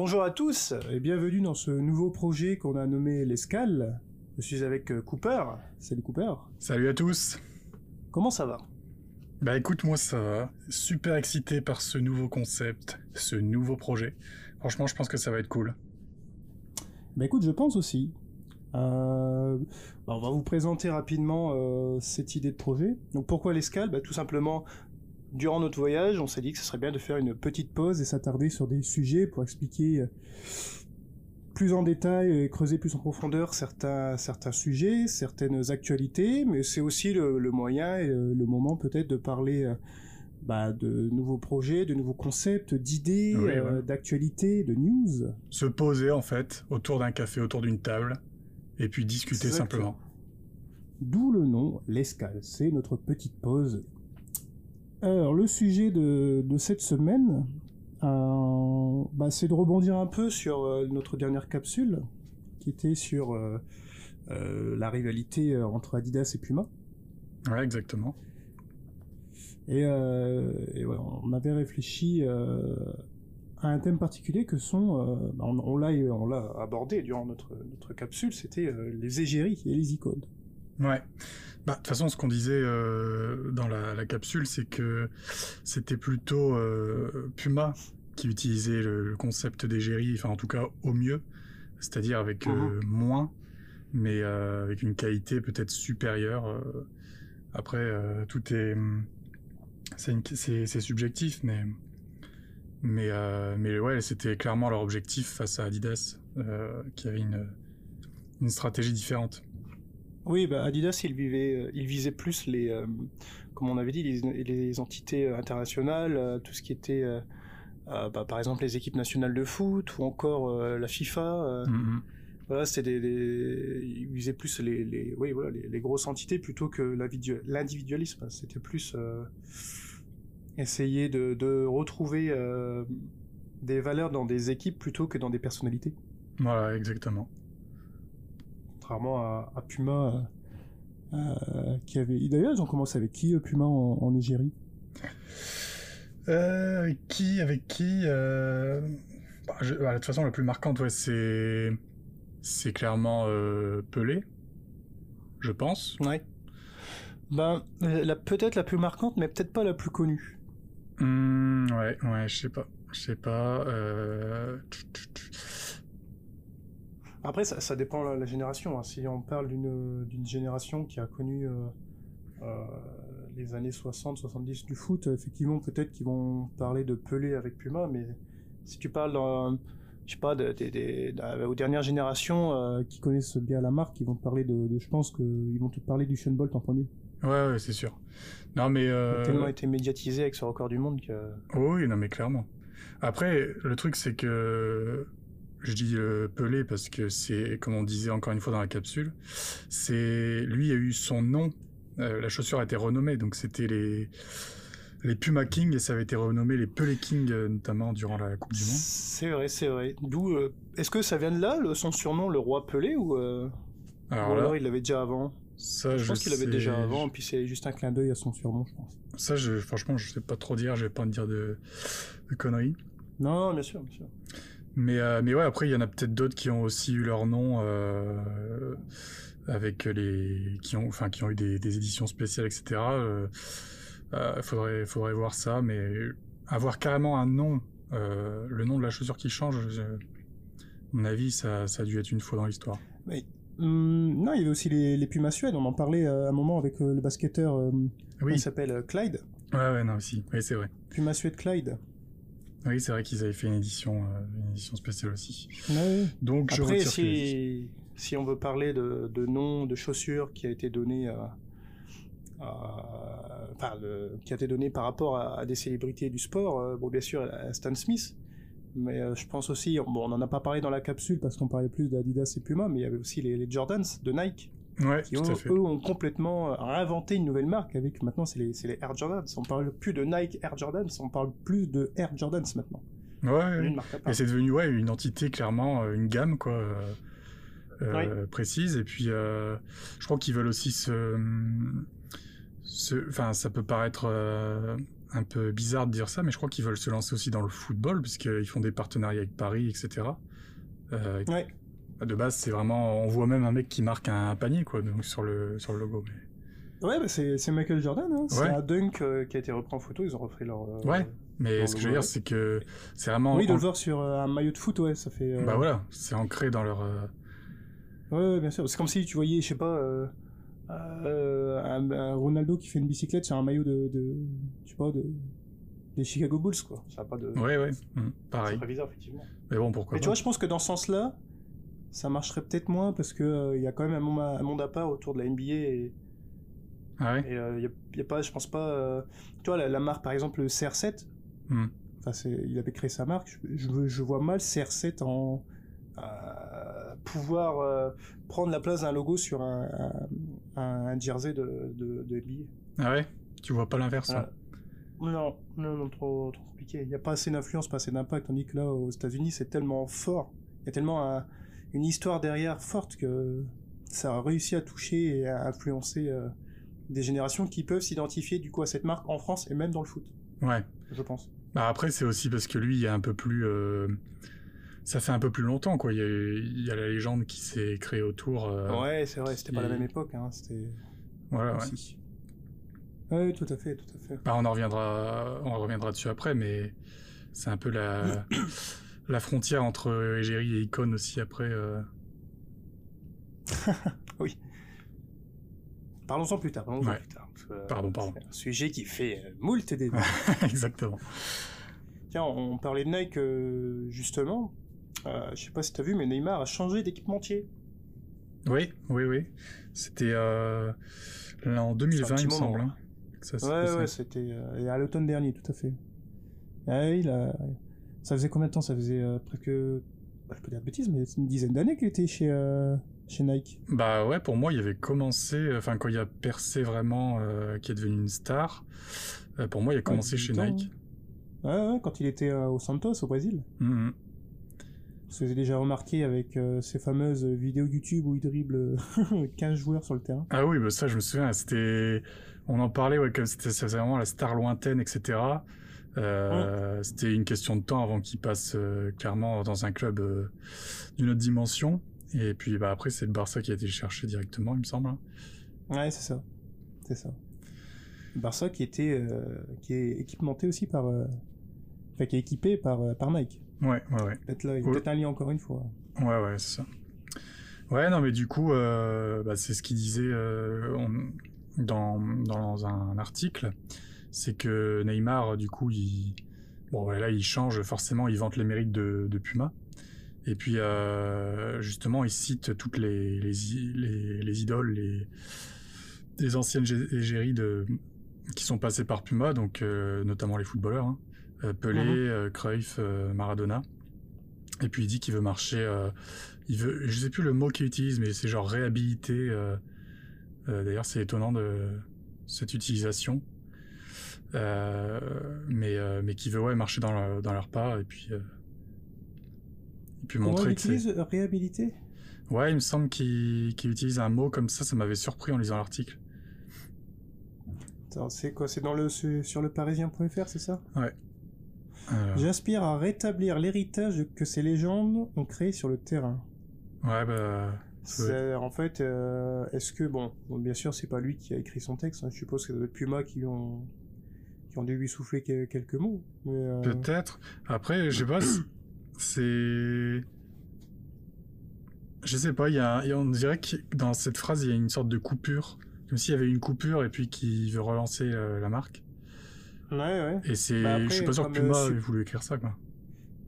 Bonjour à tous et bienvenue dans ce nouveau projet qu'on a nommé l'Escale. Je suis avec euh, Cooper. Salut Cooper. Salut à tous. Comment ça va? Bah écoute, moi ça va. Super excité par ce nouveau concept, ce nouveau projet. Franchement, je pense que ça va être cool. Bah écoute, je pense aussi. Euh, bah, on va vous présenter rapidement euh, cette idée de projet. Donc pourquoi l'escale? Bah, Tout simplement, durant notre voyage, on s'est dit que ce serait bien de faire une petite pause et s'attarder sur des sujets pour expliquer euh, plus en détail et creuser plus en profondeur certains, certains sujets, certaines actualités, mais c'est aussi le, le, moyen et le moment peut-être de parler euh, bah, de nouveaux projets, de nouveaux concepts, d'idées, Oui, euh, d'actualités, de news. Se poser en fait autour d'un café, autour d'une table, et puis discuter simplement. D'où le nom, l'escale, c'est notre petite pause. Alors, le sujet de, de cette semaine, euh, bah, c'est de rebondir un peu sur euh, notre dernière capsule, qui était sur euh, la rivalité entre Adidas et Puma. Ouais, exactement. Et, et ouais, on avait réfléchi à un thème particulier que sont, bah, on, on l'a on l'a abordé durant notre, notre capsule, c'était les égéries et les icônes. Ouais. Bah, de toute façon, ce qu'on disait euh, dans la, la capsule, c'est que c'était plutôt euh, Puma qui utilisait le, le concept d'égérie, enfin en tout cas au mieux, c'est-à-dire avec euh, moins, mais avec une qualité peut-être supérieure. Après, tout est, hum, c'est subjectif, mais mais mais ouais, c'était clairement leur objectif face à Adidas, qui avait une une stratégie différente. Oui, bah Adidas, il, vivait, euh, il visait plus les, euh, comme on avait dit, les, les entités euh, internationales, euh, tout ce qui était, euh, bah, par exemple, les équipes nationales de foot ou encore la FIFA. Mhm. Voilà, c'était des, des, il visait plus les, les, oui, voilà, les, les grosses entités plutôt que l'individu- l'individualisme. C'était plus essayer de, de retrouver des valeurs dans des équipes plutôt que dans des personnalités. Voilà, exactement. Contrairement à, à Puma, euh, euh, qui avait. D'ailleurs, ils ont commencé avec qui euh, Puma en, en Égérie Euh, avec qui, avec qui euh... bah, je- bah, De toute façon, la plus marquante, ouais, c'est c'est clairement euh, Pelé, je pense. Ouais. Ben, la, peut-être la plus marquante, mais peut-être pas la plus connue. Hmm, ouais, ouais, je sais pas, je sais pas. Euh... Après, ça, ça dépend de la, la génération. hein. Si on parle d'une d'une génération qui a connu euh, euh, les années 60-70 du foot, euh, effectivement, peut-être qu'ils vont parler de Pelé avec Puma, mais si tu parles je sais pas, de- de- de- de- aux dernières générations euh, qui connaissent bien la marque, ils vont te parler de, je pense qu'ils vont te parler du Sean Bolt en premier. Ouais, ouais, c'est sûr. Non, mais Il a euh... tellement été médiatisé avec ce record du monde que... Oh oui, non, mais clairement. Après, le truc, c'est que je dis euh, Pelé parce que c'est, comme on disait encore une fois dans la capsule, c'est lui a eu son nom. euh, la chaussure a été renommée, donc c'était les les Puma King et ça avait été renommé les Pelé King euh, notamment durant la Coupe du Monde. C'est vrai, c'est vrai. D'où, euh, est-ce que ça vient de là, le, son surnom, le roi Pelé, ou, Alors ou alors il l'avait déjà avant? ça, Je pense qu'il avait sais- déjà avant, puis c'est juste un clin d'œil à son surnom, je pense. Ça, je, franchement, je sais pas trop dire. Je vais pas te dire de, de conneries. Non, non, bien sûr, bien sûr. Mais, euh, mais ouais, après, il y en a peut-être d'autres qui ont aussi eu leur nom euh, avec les qui ont, enfin, qui ont eu des, des éditions spéciales, etc. Euh, euh, faudrait, faudrait voir ça, mais avoir carrément un nom, le nom de la chaussure qui change, à mon avis, ça, ça a dû être une fois dans l'histoire. Hum, non, il y avait aussi les, les Pumas Suède, on en parlait à un moment avec le basketteur, Oui, s'appelle Clyde. ouais, ouais, non, aussi. Oui, c'est vrai. Puma Suède Clyde. Oui, c'est vrai qu'ils avaient fait une édition, euh, une édition spéciale aussi. Ouais. Donc, je Après, si, si on veut parler de, de nom de chaussures qui a été donné à, à- enfin, le- qui a été donné par rapport à, à des célébrités du sport, euh, bon, bien sûr, à Stan Smith, mais euh, je pense aussi, bon, on en a pas parlé dans la capsule parce qu'on parlait plus d'Adidas et Puma, mais il y avait aussi les, les Jordans de Nike Ouais, qui tout ont, à fait. eux ont complètement réinventé une nouvelle marque avec maintenant c'est les, Air Jordans. On parle plus de Nike Air Jordans, on parle plus de Air Jordans maintenant. Ouais. Une marque. Et c'est devenu ouais une entité clairement, euh, une gamme quoi, euh, euh, précise. Et puis euh, je crois qu'ils veulent aussi se, se, enfin ça peut paraître euh, un peu bizarre de dire ça, mais je crois qu'ils veulent se lancer aussi dans le football, puisqu'ils font des partenariats avec Paris, etc. Euh, Ouais. De base, c'est vraiment, on voit même un mec qui marque un panier, quoi, donc sur le sur le logo. mais- Ouais, bah c'est c'est Michael Jordan. Hein. C'est Ouais. un dunk euh, qui a été repris en photo. Ils ont refait leur. euh, Ouais. Mais ce que je veux dire, c'est que c'est vraiment, Oui, de le voir sur euh, un maillot de foot, ouais, ça fait. bah voilà, c'est ancré dans leur. Ouais, bien sûr. C'est comme si tu voyais, je sais pas, un, un Ronaldo qui fait une bicyclette sur un maillot de, de je sais pas, de, des Chicago Bulls, quoi. Ça a pas de. Ouais, ouais, C'est pareil. très bizarre, effectivement. Mais bon, pourquoi Mais tu vois, je pense que dans ce sens-là, ça marcherait peut-être moins parce que euh, il y a quand même un monde, à- un monde à part autour de la NBA et Ah ouais? et, euh, il y, a, il y a pas, je pense pas. euh, tu vois, la, la marque par exemple le CR7. Hum. Enfin, c'est, il avait créé sa marque. Je, je, veux- je vois mal CR7 en euh, pouvoir euh, prendre la place d'un logo sur un, un, un jersey de, de, de NBA. Ah ouais? Tu vois pas l'inverse. Voilà. hein. Non, non, non, trop, trop compliqué. Il n'y a pas assez d'influence, pas assez d'impact. Tandis que là, aux États-Unis, c'est tellement fort. Il y a tellement un- une histoire derrière forte que ça a réussi à toucher et à influencer euh, des générations qui peuvent s'identifier du coup à cette marque en France et même dans le foot, Ouais. je pense. Bah après, c'est aussi parce que lui, il y a un peu plus. euh, Ça fait un peu plus longtemps, quoi. Il y a, il y a la légende qui s'est créée autour. euh, Ouais, c'est vrai, c'était pas la même époque. Hein, c'était Voilà, ouais. Ouais, tout à fait, tout à fait. Bah, on en reviendra, on reviendra dessus après, mais c'est un peu la, la frontière entre égérie et icône aussi après. euh. Parlons-en plus tard. Parlons-en Ouais. plus tard. que, euh, Pardon, pardon. C'est un sujet qui fait euh, moult débats. Exactement. Tiens, on parlait de Nike euh, justement. Euh, je sais pas si t'as vu, mais Neymar a changé d'équipementier. Oui, oui, oui. C'était euh, là, en 2020, petit il me semble. hein, ça Ouais, ouais, c'était euh, à l'automne dernier, tout à fait. Ah, il a... Ça faisait combien de temps? Ça faisait euh, presque. bah, je peux dire de bêtises, mais c'est une dizaine d'années qu'il était chez, euh, chez Nike. Bah ouais, pour moi, il avait commencé, enfin quand il a percé vraiment, euh, qui est devenu une star. pour moi, il a commencé chez 18 ans, Nike. Ouais, ouais, quand il était au Santos, au Brésil. Mhm. On se faisait déjà remarquer avec euh, ces fameuses vidéos YouTube où il dribble euh, 15 joueurs sur le terrain. Ah oui, bah ça, je me souviens. C'était, on en parlait, ouais, comme c'était vraiment la star lointaine, etc. Euh, C'était une question de temps avant qu'il passe euh, clairement dans un club euh, d'une autre dimension. Et puis bah après, c'est le Barça qui a été le chercher directement, il me semble. hein. Ouais, c'est ça. C'est ça. Le Barça qui était qui est équipamenté aussi par enfin qui est équipé par par Nike. Ouais, ouais, ouais. Peut-être là, il peut-être un lien encore une fois. Ouais, ouais, c'est ça. Ouais, non, mais du coup, bah, c'est ce qu'il disait on- dans, dans un article, c'est que Neymar, du coup, il, bon, voilà, il change forcément, il vante les mérites de, de Puma. Et puis, euh, justement, il cite toutes les, les, i- les, les idoles, les, les anciennes gé- égéries de, qui sont passées par Puma, donc euh, notamment les footballeurs, hein. Euh, Pelé, Mhm. euh, Cruyff, Maradona. Et puis il dit qu'il veut marcher, il veut, je sais plus le mot qu'il utilise, mais c'est genre réhabiliter. D'ailleurs, c'est étonnant de cette utilisation, mais euh, mais qui veut ouais marcher dans, leur- dans leur pas et puis euh, et puis Comment montrer que c'est. euh, réhabilité Ouais, il me semble qu'il qu'il utilise un mot comme ça, ça m'avait surpris en lisant l'article. Attends, C'est quoi? C'est dans le sur le parisien.fr, c'est ça? Euh, J'aspire à rétablir l'héritage que ces légendes ont créé sur le terrain. ouais, bah. En fait, euh, est-ce que bon, bien sûr, c'est pas lui qui a écrit son texte. hein, je suppose que c'est Puma qui ont qui ont dû lui souffler que- quelques mots. Euh, Peut-être. Après, je sais pas, c'est-. Je sais pas, il y a, y a- on dirait que dans cette phrase, il y a une sorte de coupure. Comme s'il y avait une coupure et puis qu'il veut relancer euh, la marque. Ouais, ouais. Et c'est. Bah je suis pas sûr que Puma euh, ait voulu écrire ça, quoi.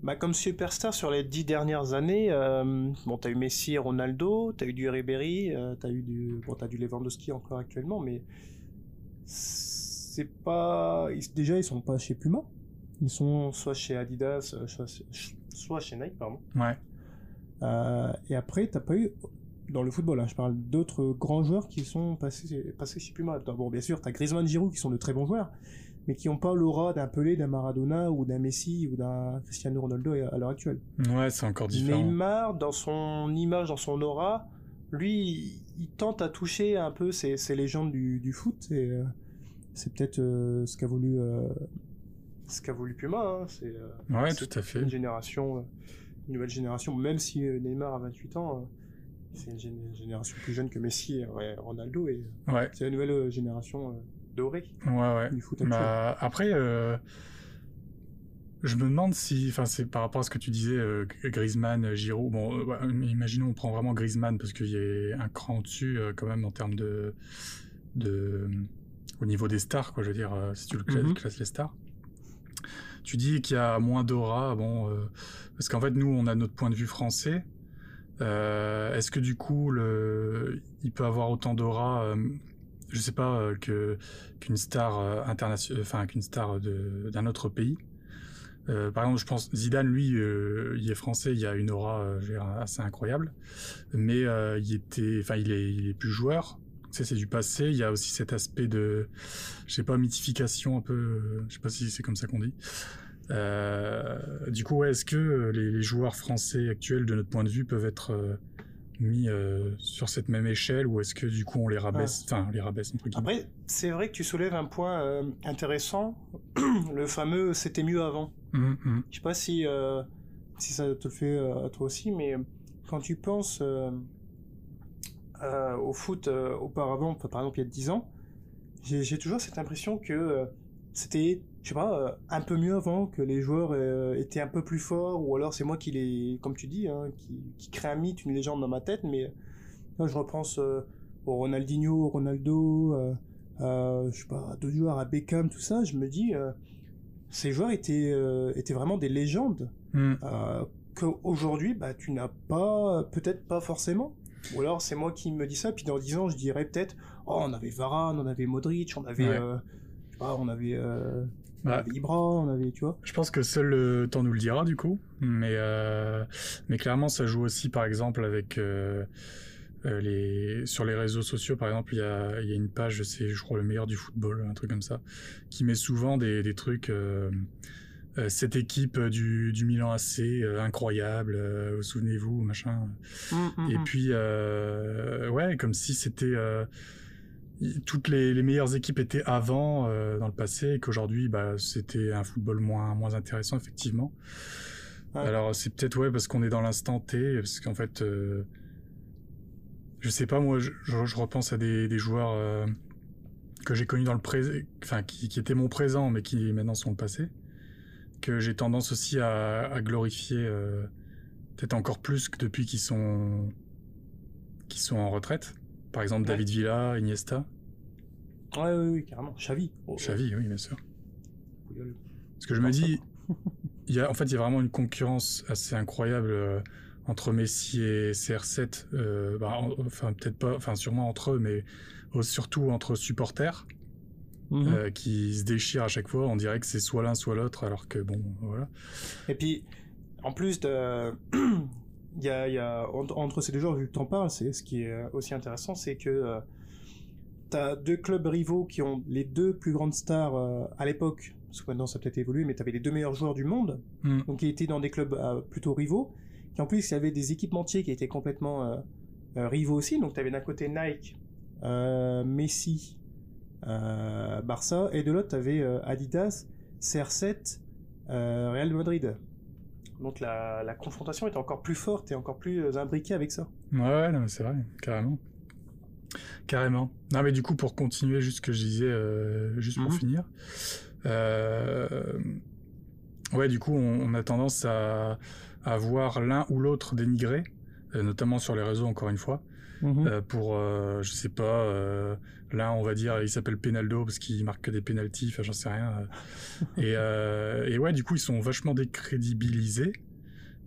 Bah, comme superstar sur les dix dernières années, euh, bon, t'as eu Messi et Ronaldo, t'as eu du Ribéry, euh, t'as eu du, bon, t'as du Lewandowski encore actuellement, mais c'est pas, ils- déjà ils sont pas chez Puma, ils sont soit chez Adidas, euh, soit, soit chez Nike, pardon. Ouais. Euh, et après, t'as pas eu, dans le football, hein, je parle d'autres grands joueurs qui sont passés, passés chez Puma. Bon, bien sûr, t'as Griezmann, Giroud qui sont de très bons joueurs, mais qui n'ont pas l'aura d'un Pelé, d'un Maradona ou d'un Messi ou d'un Cristiano Ronaldo à l'heure actuelle. Ouais, c'est encore différent. Neymar, dans son image, dans son aura, lui, il, il tente à toucher un peu ces, ces légendes du, du foot et, euh, c'est peut-être euh, ce qu'a voulu ce qu'a voulu Puma. Hein. C'est ouais, tout à fait. Une génération, une nouvelle génération. Même si Neymar a 28 ans, c'est une, génération plus jeune que Messi, et Ronaldo, et ouais. c'est la nouvelle génération dorée ouais, ouais. du foot bah, après je me demande si, enfin, c'est par rapport à ce que tu disais, euh, Griezmann, Giroud. Bon, euh, imaginons on prend vraiment Griezmann parce qu'il y a un cran au-dessus euh, quand même en termes de, de, au niveau des stars, quoi. Je veux dire, si tu le mhm. classes, les stars. Tu dis qu'il y a moins d'aura, bon, parce qu'en fait nous on a notre point de vue français. Est-ce que du coup le, il peut avoir autant d'aura je sais pas que qu'une star internationale enfin qu'une star d'un autre pays? Euh, par exemple, je pense Zidane, lui, euh, il est français, il y a une aura euh, assez incroyable, mais il était, enfin, il est, il est plus joueur. Ça, c'est du passé. Il y a aussi cet aspect de, je sais pas, mythification un peu. je sais pas si c'est comme ça qu'on dit. du coup, ouais, est-ce que les, les, joueurs français actuels, de notre point de vue, peuvent être mis euh, sur cette même échelle ou est-ce que du coup on les rabaisse enfin les rabaisse après c'est vrai que tu soulèves un point euh, intéressant le fameux c'était mieux avant mmh, mmh. je sais pas si euh, si ça te le fait à toi aussi mais quand tu penses au foot auparavant par exemple il y a 10 ans j'ai toujours cette impression que c'était je sais pas, euh, un peu mieux avant, que les joueurs euh, étaient un peu plus forts, ou alors c'est moi qui les, comme tu dis, hein, qui, qui crée un mythe, une légende dans ma tête, mais là je repense euh, au Ronaldinho, au Ronaldo, je sais pas, d'autres joueurs, à Beckham, tout ça, je me dis, ces joueurs étaient, étaient vraiment des légendes, mm. qu'aujourd'hui, bah, tu n'as pas, peut-être pas forcément. Ou alors c'est moi qui me dis ça, puis dans 10 ans je dirais peut-être, oh on avait Varane, on avait Modric, on avait... on avait bah, on avait, tu vois. Je pense que seul le temps nous le dira du coup, mais euh, mais clairement ça joue aussi par exemple avec euh, euh, les sur les réseaux sociaux par exemple il y a il y a une page je sais je crois le meilleur du football un truc comme ça qui met souvent des des trucs cette équipe du, du Milan AC incroyable, souvenez-vous, machin. Mmh, mmh, et mmh. puis ouais, comme si c'était toutes les, meilleures équipes étaient avant euh, dans le passé et qu'aujourd'hui bah, c'était un football moins moins intéressant effectivement. Alors c'est peut-être ouais parce qu'on est dans l'instant T parce qu'en fait euh, je sais pas moi je, repense à des, joueurs euh, que j'ai connus dans le présent enfin qui, étaient mon présent mais qui maintenant sont le passé que j'ai tendance aussi à, glorifier peut-être encore plus que depuis qu'ils sont qu'ils sont en retraite par exemple, David Villa, Iniesta. Ouais, oui, oui, carrément. Xavi. Oh, Xavi, oui, bien sûr. Parce que je me dis, il y a, en fait, il y a vraiment une concurrence assez incroyable euh, entre Messi et CR7. Euh, bah, enfin, peut-être pas, enfin, sûrement entre eux, mais surtout entre supporters. Mhm. Euh, qui se déchirent à chaque fois. On dirait que c'est soit l'un, soit l'autre, alors que bon, voilà. Et puis, en plus de, il y a, y a entre, ces deux joueurs, vu que t'en parles, c'est ce qui est euh, aussi intéressant, c'est que euh, t'as deux clubs rivaux qui ont les deux plus grandes stars euh, à l'époque, parce que maintenant ça a peut-être évolué, mais t'avais les deux meilleurs joueurs du monde, mm. donc qui étaient dans des clubs plutôt rivaux, qui en plus il y avait des équipementiers qui étaient complètement rivaux aussi, donc t'avais d'un côté Nike, Messi, Barça, et de l'autre t'avais Adidas, CR7, Real Madrid. Donc la, la, confrontation est encore plus forte et encore plus euh, imbriquée avec ça. Ouais, non, mais c'est vrai, carrément. Carrément. Non, mais du coup, pour continuer, juste ce que je disais, euh, juste pour mhm. finir. Euh, ouais, du coup, on, a tendance à, à voir l'un ou l'autre dénigré, notamment sur les réseaux, encore une fois. Mhm. pour, je sais pas, là, on va dire, il s'appelle Penaldo parce qu'il marque que des pénalties, enfin, j'en sais rien. et, et ouais, du coup, ils sont vachement décrédibilisés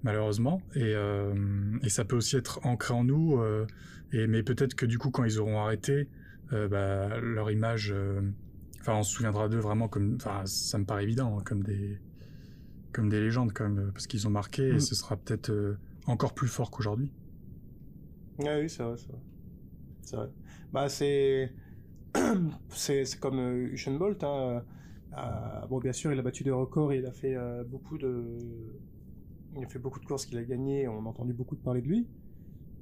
malheureusement. Et, euh, et, ça peut aussi être ancré en nous. Euh, et, mais peut-être que du coup, quand ils auront arrêté, euh, bah, leur image, enfin, on se souviendra d'eux vraiment comme, enfin, ça me paraît évident, hein, comme des, comme des légendes, comme parce qu'ils ont marqué. Et mm. ce sera peut-être encore plus fort qu'aujourd'hui. Ah oui, c'est vrai, c'est vrai. C'est vrai. Bah, c'est, c'est, comme Usain Bolt. Hein. bon, bien sûr, il a battu des records il a fait beaucoup de il a fait beaucoup de courses qu'il a gagnées, on a entendu beaucoup de parler de lui.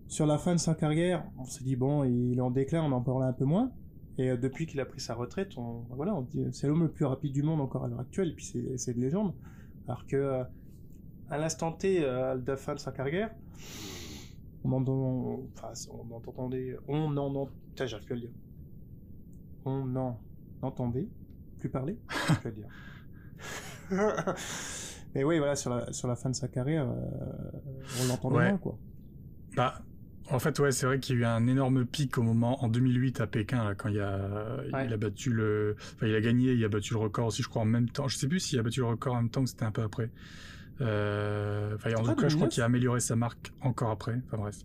Sur la fin de sa carrière, on s'est dit bon, il est en déclin, on en parlait un peu moins. Et depuis qu'il a pris sa retraite, on, voilà, on dit c'est l'homme le plus rapide du monde encore à l'heure actuelle, et puis c'est de légende. Alors que à l'instant T, à la fin de sa carrière, on entend, enfin, on entendait, on en, on, j'arrive plus à le dire. On en entendait plus parler, je dire. Mais oui, voilà, sur la, sur la fin de sa carrière, euh, on l'entendait ouais. moins, quoi. Bah, en fait, ouais, c'est vrai qu'il y a eu un énorme pic au moment, en 2008 à Pékin, là, quand il a, il a battu le, enfin, il a gagné, il a battu le record aussi, je crois, en même temps. Je sais plus s'il a battu le record en même temps que c'était un peu après. Euh, en tout cas, je crois qu'il a amélioré sa marque encore après. Enfin, bref.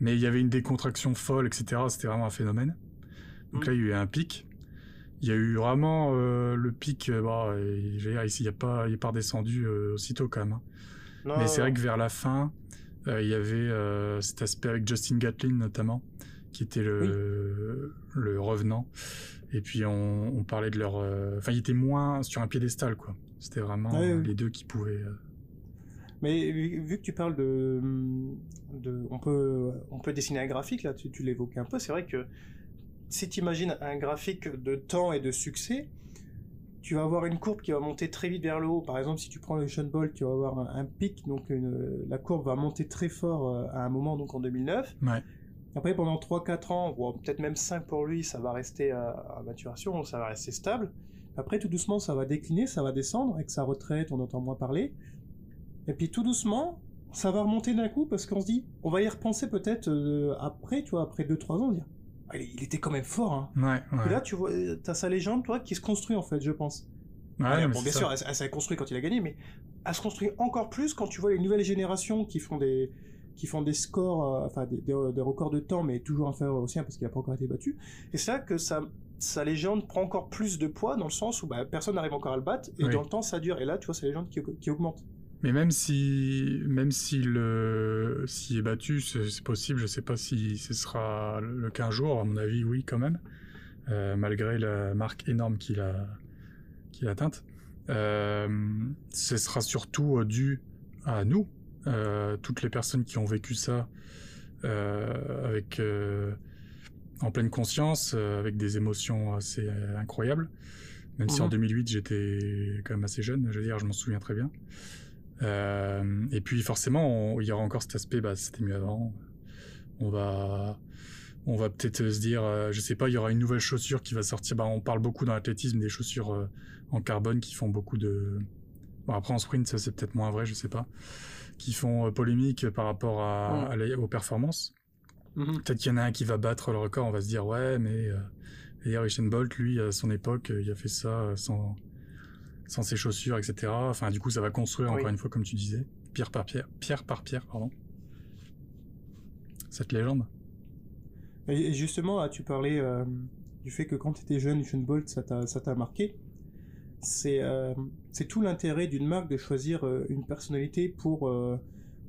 Mais il y avait une décontraction folle, etc. C'était vraiment un phénomène. Donc mm. là, il y a eu un pic. Il y a eu vraiment euh, le pic. Euh, bah, je veux dire, ici, il a pas, il est pas redescendu euh, aussitôt quand même. Hein. Mais c'est vrai que vers la fin, il y avait cet aspect avec Justin Gatlin notamment, qui était le, le revenant. Et puis on, on parlait de leur, enfin, il était moins sur un piédestal, quoi. C'était vraiment les deux qui pouvaient. Mais vu que tu parles de, de, on peut, on peut dessiner un graphique là, tu, tu l'évoquais un peu. C'est vrai que si tu imagines un graphique de temps et de succès, tu vas avoir une courbe qui va monter très vite vers le haut. Par exemple, si tu prends le Sean Bolt, tu vas avoir un, pic, donc la courbe va monter très fort euh, à un moment, donc en 2009. Après, pendant 3-4 ans, ou peut-être même 5 pour lui, ça va rester à, maturation, ça va rester stable. Après, tout doucement, ça va décliner, ça va descendre, avec sa retraite, on entend moins parler. Et puis tout doucement, ça va remonter d'un coup, parce qu'on se dit, on va y repenser peut-être euh, après, tu vois, après 2-3 ans, dire, il était quand même fort. Hein. Ouais, ouais. Et là, tu vois, t'as sa légende, toi, qui se construit en fait, je pense. Ouais, bon, bien sûr, elle, s'est construite quand il a gagné, mais elle se construit encore plus quand tu vois les nouvelles générations qui font des qui font des scores, euh, enfin des, des, records de temps, mais toujours inférieurs au sien parce qu'il n'a pas encore été battu. Et c'est là que sa, sa légende prend encore plus de poids dans le sens où bah, personne n'arrive encore à le battre et dans le temps ça dure. Et là, tu vois sa légende qui, qui augmente. Mais même si, même s'il euh, s'il est battu, c'est possible. Je sais pas si ce sera le cas un jour. À mon avis, oui, quand même, euh, malgré la marque énorme qu'il a, qu'il a atteinte. Euh, ce sera surtout dû à nous, euh, toutes les personnes qui ont vécu ça euh, avec euh, en pleine conscience, avec des émotions assez incroyables. Même si en 2008 mhm. j'étais quand même assez jeune, je veux dire, je m'en souviens très bien. Euh, et puis forcément, il y aura encore cet aspect, bah, c'était mieux avant. On va, on va peut-être se dire, euh, je sais pas, il y aura une nouvelle chaussure qui va sortir. Bah, on parle beaucoup dans l'athlétisme des chaussures euh, en carbone qui font beaucoup de. Bon, après en sprint, ça c'est peut-être moins vrai, je sais pas. Qui font polémique par rapport à, aux performances. Mm-hmm. Peut-être qu'il y en a un qui va battre le record. On va se dire, ouais, mais d'ailleurs, Usain Bolt, lui, à son époque, il a fait ça sans sans ses chaussures, etc. Enfin, du coup, ça va construire encore une fois, comme tu disais, pierre par pierre, pierre par pierre, pardon. Cette légende. Et justement, là, tu parlais euh, du fait que quand tu étais jeune, Usain Bolt, ça t'a marqué. C'est euh, tout l'intérêt d'une marque de choisir euh, une personnalité pour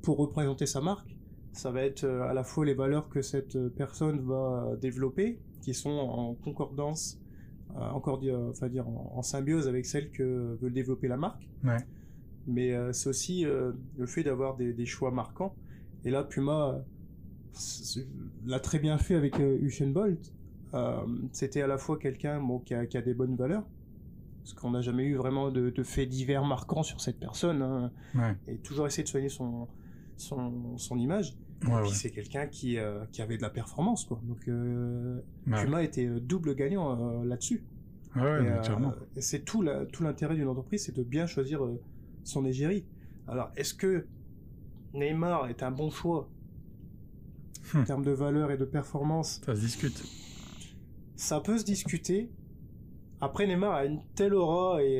pour représenter sa marque. Ça va être à la fois les valeurs que cette personne va développer, qui sont en concordance euh, encore dire, enfin dire en, symbiose avec celle que veut développer la marque. Ouais. Mais euh, c'est aussi euh, le fait d'avoir des, des, choix marquants. Et là, Puma l'a très bien fait avec Usain Bolt. C'était à la fois quelqu'un bon, qui, a, qui a des bonnes valeurs, parce qu'on n'a jamais eu vraiment de, de, faits divers marquants sur cette personne, hein, ouais. et toujours essayer de soigner son, son, son image. Ouais, c'est quelqu'un qui, euh, qui avait de la performance, quoi. Donc euh, Puma était euh, double gagnant euh, là-dessus. C'est tout l'intérêt d'une entreprise, c'est de bien choisir son égérie. Alors, est-ce que Neymar est un bon choix en hmm. termes de valeur et de performance? Ça se discute. Ça peut se discuter. Après, Neymar a une telle aura et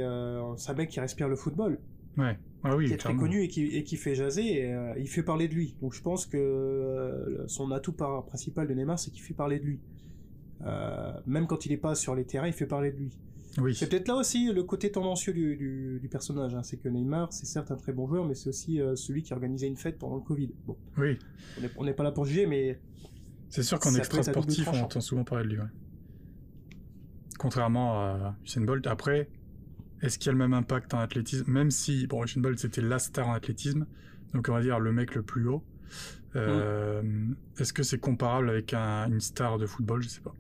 c'est un mec qui respire le football. Ouais. Ah oui, qui est très connu et qui, et qui fait jaser, et, euh, il fait parler de lui. Donc je pense que euh, son atout par, principal de Neymar, c'est qu'il fait parler de lui. Euh, même quand il n'est pas sur les terrains, il fait parler de lui. Oui. C'est peut-être là aussi le côté tendancieux du, du, du personnage. Hein. C'est que Neymar, c'est certes un très bon joueur, mais c'est aussi celui qui organisait une fête pendant le Covid. Bon. Oui. On n'est pas là pour juger, mais. C'est sûr qu'en extra sportif, on entend souvent parler de lui. Ouais. Contrairement à Usain Bolt. Après, est-ce qu'il y a le même impact en athlétisme? Même si, bon, Usain Bolt c'était la star en athlétisme, donc on va dire le mec le plus haut. Euh, Est-ce que c'est comparable avec un, une star de football? Je sais pas.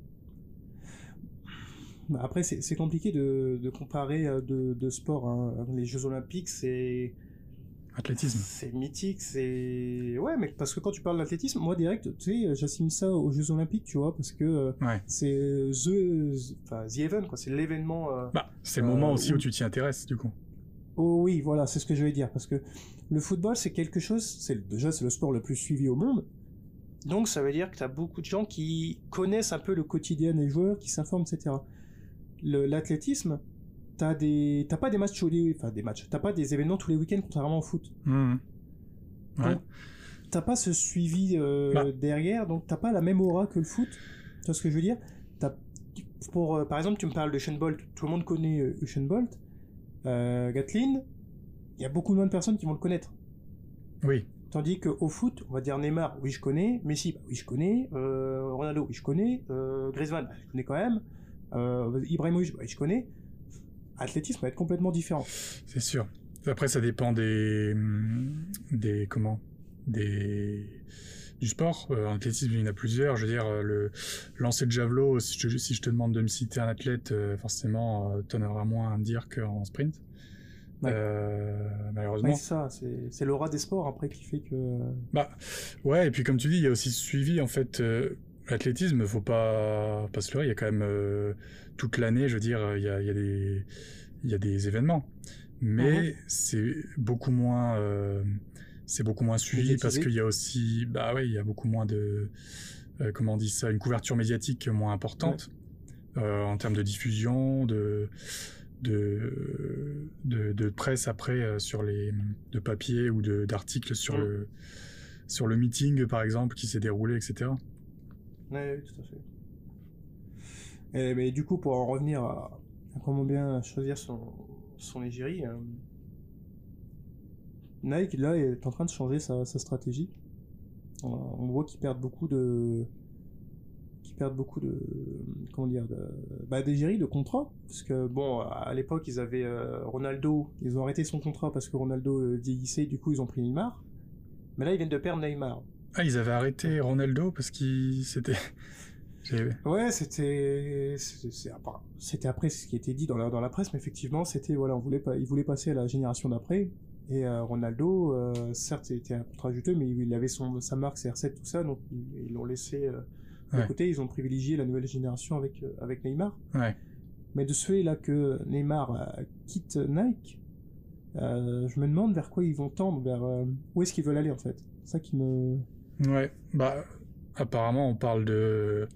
Bah, après, c'est compliqué de, de comparer euh, de, de sport. Hein. Les Jeux Olympiques, c'est. Athlétisme. C'est mythique, c'est. Ouais, mais parce que quand tu parles d'athlétisme, moi, direct, tu sais, j'assimile ça aux Jeux Olympiques, tu vois, parce que euh, Ouais. c'est the, enfin, the event, quoi. C'est l'événement. euh, Bah, c'est le moment Euh, aussi où où- tu t'y intéresses, du coup. Oh oui, voilà, c'est ce que je vais dire, parce que le football, c'est quelque chose, c'est déjà c'est le sport le plus suivi au monde, donc ça veut dire que tu as beaucoup de gens qui connaissent un peu le quotidien des joueurs, qui s'informent, etc. L'athlétisme, t'as des, t'as pas des matchs tous les, enfin des matchs, t'as pas des événements tous les week-ends contrairement au foot. Ouais. Donc, T'as pas ce suivi euh, Bah. derrière, donc t'as pas la même aura que le foot. Tu vois ce que je veux dire? T'as- pour, euh, Par exemple, tu me parles de Usain Bolt. Tout le monde connaît euh, Usain Bolt. Euh, Gatlin, il y a beaucoup moins de personnes qui vont le connaître. Oui. Tandis qu'au foot, on va dire Neymar, oui je connais, Messi, bah, oui je connais, Ronaldo, oui je connais, Griezmann, bah, je connais quand même, Ibrahimovic, bah, je connais. Athlétisme va être complètement différent. C'est sûr. Après, ça dépend des, des comment, des du sport. Euh, en athlétisme, il y en a plusieurs. Je veux dire, euh, le lancer de javelot. Si je, te- si je te demande de me citer un athlète, euh, forcément, euh, t'en auras moins à me dire qu'en sprint. Ouais. Euh, malheureusement. Ouais, c'est ça, c'est l'aura des sports après qui fait que. Bah, ouais, et puis comme tu dis, il y a aussi ce suivi, en fait, l'athlétisme, faut pas, pas se leurrer, il y a quand même, euh, toute l'année, je veux dire, il y a, il y a des, il y a des événements. Mais c'est beaucoup moins, euh, c'est beaucoup moins suivi parce qu'il y a aussi, bah ouais, il y a beaucoup moins de, euh, comment on dit ça, une couverture médiatique moins importante, en termes de diffusion, de, de, de, de presse après sur les, de papier ou d'articles sur Mm. le, sur le meeting par exemple qui s'est déroulé, etc. Oui, tout à fait. Et, mais du coup, pour en revenir à, comment bien choisir son, son égérie, euh, Nike, là, est en train de changer sa, stratégie. On, voit qu'ils perdent beaucoup de... qu'ils perdent beaucoup de... comment dire... De, bah, d'égérie, de contrats. Parce que, bon, à l'époque, ils avaient euh, Ronaldo, ils ont arrêté son contrat parce que Ronaldo euh, vieillissait, du coup, ils ont pris Neymar. Mais là, ils viennent de perdre Neymar. Ah, ils avaient arrêté Ronaldo parce qu'il c'était. Ouais, c'était c'était après ce qui était dit dans la dans la presse, mais effectivement, c'était voilà, on voulait pas, il voulait passer à la génération d'après. Et euh, Ronaldo, euh, certes, c'était un contrat juteux, mais il avait son sa marque CR7 tout ça, donc ils ils l'ont laissé euh, de Ouais. côté. Ils ont privilégié la nouvelle génération avec euh, avec Neymar. Ouais. Mais de ce fait là que Neymar quitte Nike, je me demande vers quoi ils vont tendre, vers où est-ce qu'ils veulent aller en fait. Ça qui me Ouais, bah apparemment on parle de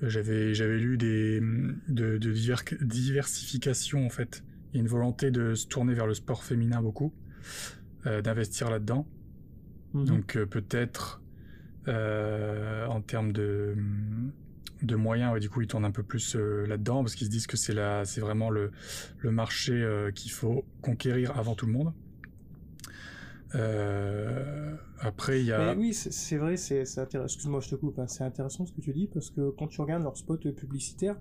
j'avais j'avais lu des de, de diver- diversification en fait. Il y a une volonté de se tourner vers le sport féminin beaucoup, euh, d'investir là-dedans. Mhm. Donc euh, peut-être euh, en termes de de moyens, ouais, du coup ils tournent un peu plus là-dedans parce qu'ils se disent que c'est la c'est vraiment le le marché qu'il faut conquérir avant tout le monde. Euh, après il y a Mais oui, c'est vrai, c'est intéressant. Excuse-moi, je te coupe. hein. C'est intéressant ce que tu dis parce que quand tu regardes leurs spots publicitaires,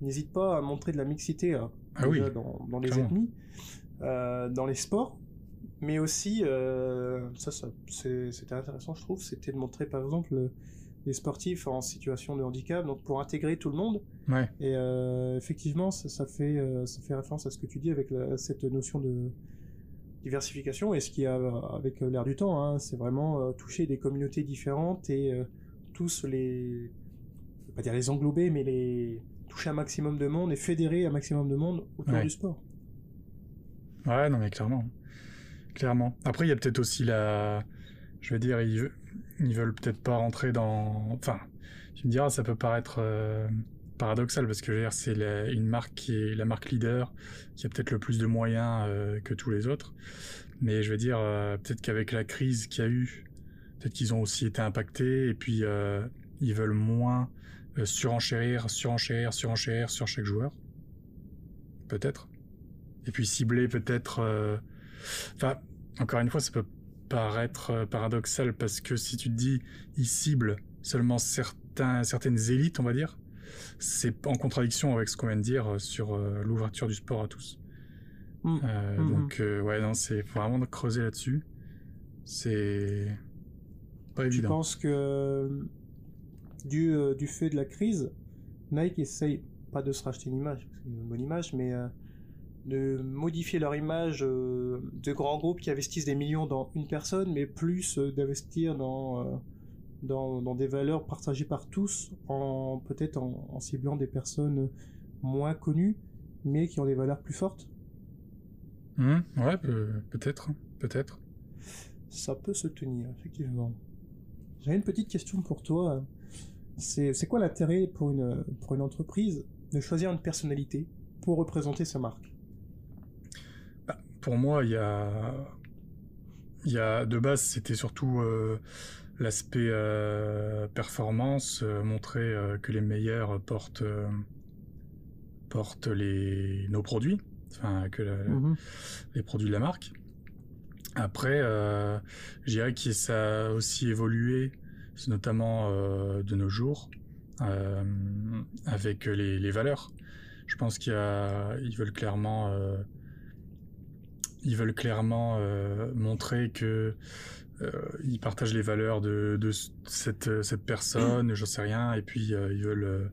n'hésite pas à montrer de la mixité hein, Ah oui, dans, dans les clairement. ethnies, euh, dans les sports, mais aussi euh, ça, ça c'était intéressant, je trouve, c'était de montrer par exemple le- les sportifs en situation de handicap, donc pour intégrer tout le monde. ouais. Et effectivement, ça, ça fait ça fait référence à ce que tu dis avec la- cette notion de diversification et ce qui a avec l'air du temps, hein, c'est vraiment euh, toucher des communautés différentes et euh, tous les, je vais pas dire les englober, mais les toucher un maximum de monde et fédérer un maximum de monde autour Ouais. du sport. Ouais, non, mais clairement. Clairement. Après, il y a peut-être aussi la. Je veux dire, ils, ils veulent peut-être pas rentrer dans. Enfin, tu me diras, ça peut paraître euh, paradoxal parce que c'est une marque qui est la marque leader, qui a peut-être le plus de moyens euh, que tous les autres. Mais je veux dire, euh, peut-être qu'avec la crise qu'il y a eu, peut-être qu'ils ont aussi été impactés et puis euh, ils veulent moins surenchérir, surenchérir, surenchérir sur chaque joueur. Peut-être. Et puis cibler peut-être. Enfin, encore une fois, ça peut paraître paradoxal parce que si tu te dis ils ciblent seulement certaines élites, on va dire, c'est en contradiction avec ce qu'on vient de dire euh, sur euh, l'ouverture du sport à tous. Mm. Euh, Mhm. Donc, euh, ouais, non, c'est vraiment de creuser là-dessus. C'est pas Je évident. pense que du, euh, du fait de la crise, Nike essaye, pas de se racheter une image, ont une bonne image, mais euh, de modifier leur image euh, de grands groupes qui investissent des millions dans une personne, mais plus euh, d'investir dans, euh, dans, dans des valeurs partagées par tous, en peut-être en, en ciblant des personnes moins connues, mais qui ont des valeurs plus fortes. Hmm, ouais, peut- peut-être, peut-être. Ça peut se tenir, effectivement. J'avais une petite question pour toi. C'est quoi l'intérêt pour une, pour une entreprise de choisir une personnalité pour représenter sa marque? Bah, pour moi, il y a, y a de base, c'était surtout euh, l'aspect euh, performance, euh, montrer euh, que les meilleurs portent, portent les, nos produits, enfin que la- les produits de la marque. Après, je dirais que ça a aussi évolué, notamment de nos jours, avec les, les valeurs. Je pense qu'il ils veulent clairement, ils veulent clairement montrer que ils partagent les valeurs de, de cette, personne, j'en sais rien, et puis euh, ils veulent, euh,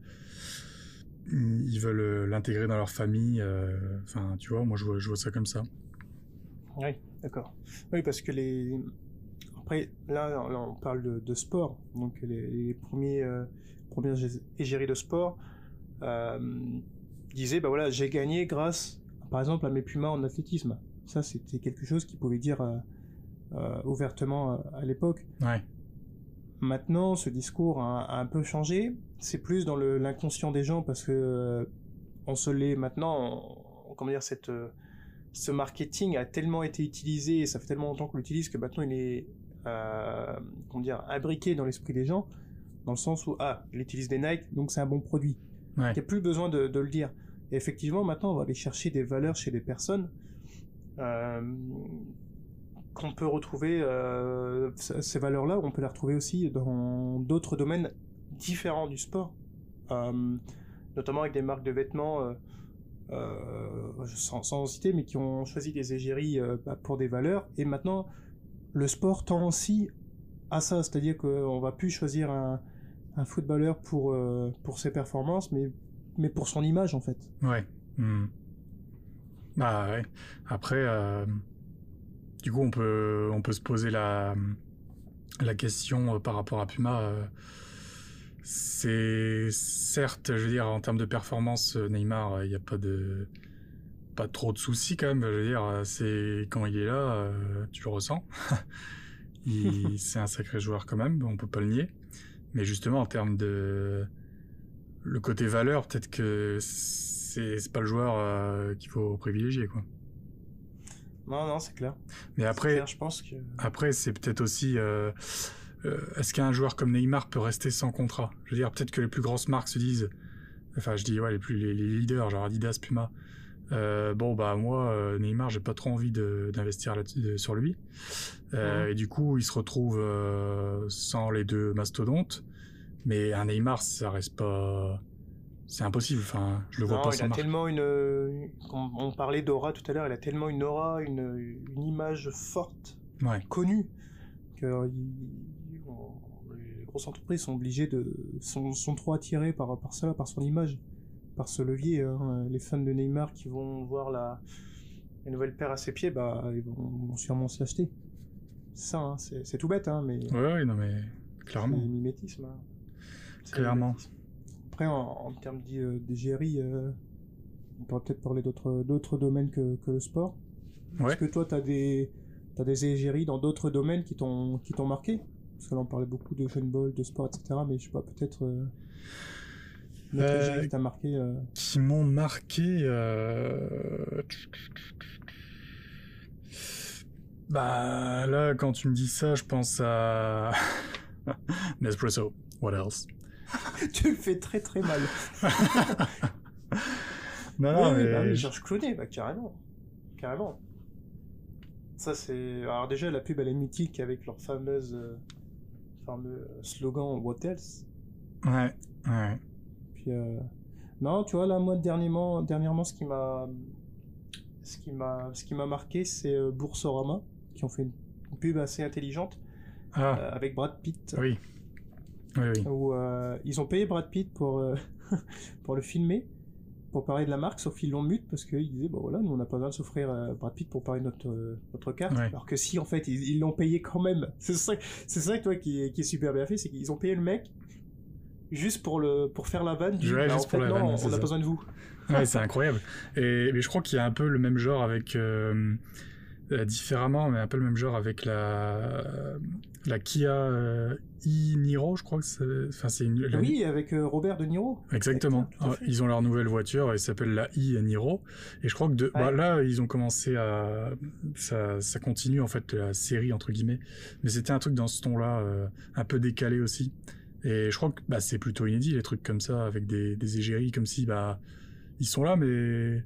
ils veulent euh, l'intégrer dans leur famille. euh, Enfin, tu vois, moi je vois, ça comme ça. Oui, d'accord. Oui, parce que les. Après, là, on parle de, sport. Donc, les, premiers, euh, égéries de sport euh, disaient bah voilà, j'ai gagné grâce, par exemple, à mes pumas en athlétisme. Ça, c'était quelque chose qu'ils pouvaient dire euh, euh, ouvertement euh, à l'époque. Ouais. Maintenant, ce discours a, a un peu changé. C'est plus dans l'inconscient des gens parce que euh, on se l'est maintenant. on- comment dire cette ce marketing a tellement été utilisé et ça fait tellement longtemps qu'on l'utilise que maintenant il est euh, comment dire imbriqué dans l'esprit des gens dans le sens où ah il utilise des Nike donc c'est un bon produit. Ouais. Il n'y a plus besoin de, de le dire. Et effectivement maintenant on va aller chercher des valeurs chez des personnes euh, qu'on peut retrouver euh, ces valeurs-là, on peut les retrouver aussi dans d'autres domaines différents du sport, Euh, notamment avec des marques de vêtements, euh, sans, citer, mais qui ont choisi des égéries bah, pour des valeurs. Et maintenant, le sport tend aussi à ça, c'est-à-dire qu'on va plus choisir un, footballeur pour, ses performances, mais, mais pour son image en fait. Ouais. Hmm. Bah ouais. Après, du coup, on peut, se poser la, question euh, par rapport à Puma. euh, c'est certes, je veux dire, en termes de performance, euh, Neymar, il n'y a pas de pas trop de soucis quand même. Je veux dire, c'est quand il est là, tu le ressens. C'est un sacré joueur quand même, on peut pas le nier. Mais justement, en termes de le côté valeur, peut-être que c'est pas le joueur qu'il faut privilégier, quoi. Non, non, c'est clair. Mais après, clair, je pense que. après, c'est peut-être aussi. euh, euh, Est-ce qu'un joueur comme Neymar peut rester sans contrat? Je veux dire, peut-être que les plus grosses marques se disent. Enfin, je dis, ouais, les, plus, les, les leaders, genre Adidas, Puma. euh, bon, bah, moi, Neymar, j'ai pas trop envie d'investir sur lui. Et du coup, il se retrouve sans les deux mastodontes. Mais un Neymar, ça reste pas. C'est impossible. Enfin, je le vois Non, pas il sans a tellement une. On, on parlait d'aura tout à l'heure, il a tellement une aura, une, une image forte, Ouais. connue, que euh, il- on- les grosses entreprises sont obligées de. sont, sont trop attirées par, par ça, par son image, par ce levier. hein. Les fans de Neymar qui vont voir la, la nouvelle paire à ses pieds, bah, ils vont, vont sûrement se l'acheter. C'est ça, hein, c'est tout bête, hein, mais. Ouais, ouais, non, mais clairement. C'est mimétisme. C'est Clairement. mimétisme. Après, en, en termes d'I- euh, d'égérie, euh, on pourrait peut-être parler d'autres d'autres domaines que, que le sport. Ouais. Est-ce que toi, tu as des, t'as des égéries dans d'autres domaines qui t'ont qui t'ont marqué? Parce que là, on parlait beaucoup de handball, de sport, etc. Mais je sais pas, peut-être. Euh, Euh, égérie qui t'a marqué. euh, qui m'ont marqué. Bah là, quand tu me dis ça, je pense à Nespresso. What else? tu le fais très très mal. Non, non, oui, mais bah je- Georges Clooney, bah, carrément. Carrément. Ça, c'est. Alors, déjà, la pub, elle est mythique avec leur fameuse. euh, fameux slogan What else ouais, ouais, Puis, euh, non, tu vois, là, moi, dernièrement, dernièrement ce qui m'a. Ce qui m'a, ce qui m'a marqué, c'est euh, Boursorama, qui ont fait une, une pub assez intelligente ah, euh, avec Brad Pitt, oui, oui, oui, où euh, ils ont payé Brad Pitt pour, euh, pour le filmer, pour parler de la marque, sauf qu'ils l'ont mute parce qu'ils disaient, bon voilà, nous on n'a pas besoin de s'offrir euh, Brad Pitt pour parler de notre, euh, notre carte. Ouais. Alors que si, en fait, ils l'ont payé quand même. C'est ça, c'est ça toi, qui, est- qui est super bien fait, c'est qu'ils ont payé le mec juste pour, le, pour faire la vanne. Du, Ouais, bah, juste en pour fait, la non, vanne, on c'est a besoin de vous. Ouais, c'est incroyable. Et mais je crois qu'il y a un peu le même genre avec euh, différemment, mais un peu le même genre avec la la Kia euh, e-Niro, je crois que c'est enfin c'est une la- Oui, avec euh, Robert De Niro. Exactement. Ils ont leur nouvelle voiture, elle s'appelle la e-Niro. Et je crois que de, bah, là, ils ont commencé à, ça, ça continue en fait la série entre guillemets. Mais c'était un truc dans ce ton-là, euh, un peu décalé aussi. Et je crois que bah, c'est plutôt inédit les trucs comme ça avec des, des égéries comme si bah ils sont là mais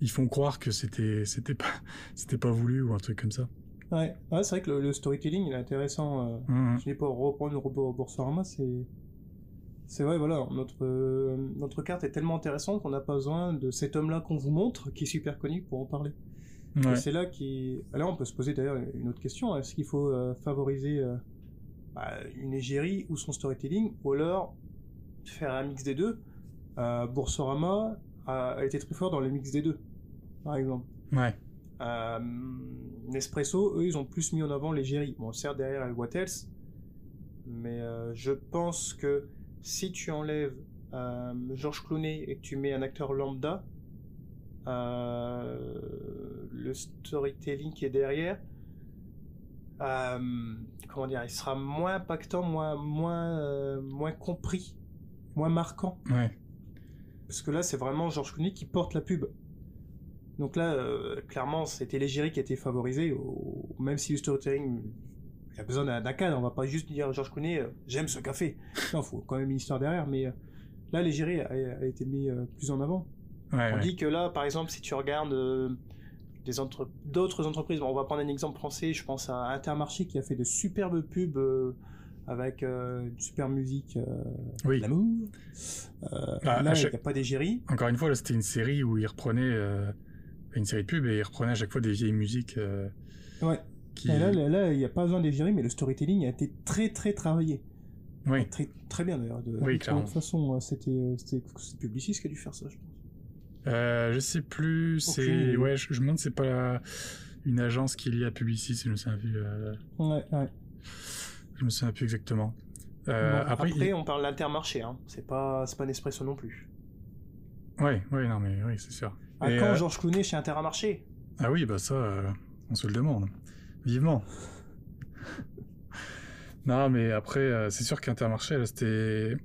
ils font croire que c'était c'était pas c'était pas voulu ou un truc comme ça. Ouais, ouais c'est vrai que le, le storytelling il est intéressant. euh, Mhm. Je n'ai pas reprendre le robot Boursorama, c'est. C'est vrai, voilà, notre, euh, notre carte est tellement intéressante qu'on n'a pas besoin de cet homme-là qu'on vous montre, qui est super connu pour en parler. Ouais. C'est là qui. Là, on peut se poser d'ailleurs une autre question est-ce qu'il faut euh, favoriser euh, bah, une égérie ou son storytelling, ou alors faire un mix des deux? Boursorama a, a été très fort dans le mix des deux, par exemple. Ouais. Euh, Nespresso, eux, ils ont plus mis en avant l'égérie. Bon, certes, derrière, il y a Else, mais euh, je pense que si tu enlèves euh, Georges Clooney et que tu mets un acteur lambda, euh, le storytelling qui est derrière, comment dire, il sera moins impactant, moins, moins, moins compris, moins marquant. Ouais. Parce que là, c'est vraiment Georges Clooney qui porte la pub. Donc là, euh, clairement, c'était l'égérie qui a été favorisée, au- même si le storytelling, il y a besoin d'un cadre. On va pas juste dire Georges Clooney, euh, j'aime ce café. Non, faut quand même une histoire derrière. Mais euh, là, l'égérie a, a été mis plus en avant. Ouais. On ouais. dit que là, par exemple, si tu regardes des entre- d'autres entreprises, bon, on va prendre un exemple français, je pense à Intermarché qui a fait de superbes pubs avec euh, une super musique, euh, Oui. l'amour. Euh, Ah, là, il chaque- n'y a pas d'égérie. Encore une fois, c'était une série où ils reprenaient euh, une série de pubs et ils reprenaient à chaque fois des vieilles musiques euh, Ouais. qui. Là, là, il n'y a pas besoin d'égérie, mais le storytelling a été très très travaillé. Oui. Très, très bien d'ailleurs. De, Oui, de toute façon, euh, c'était euh, c'était Publicis qui a dû faire ça, je pense. Euh, je sais plus. C'est ouais. Je, je me demande c'est pas la- une agence qui est liée à Publicis. Je me souviens plus. euh, Ouais, ouais. je me souviens plus exactement. Euh, Bon, après, après, il- on parle d'Intermarché, hein. c'est pas, c'est pas Nespresso non plus. ouais, ouais, non mais oui, c'est sûr. À Et, quand euh, Georges Clooney chez Intermarché? Ah oui, bah ça, euh, on se le demande. Vivement. non, mais après, euh, c'est sûr qu'Intermarché, là, c'était.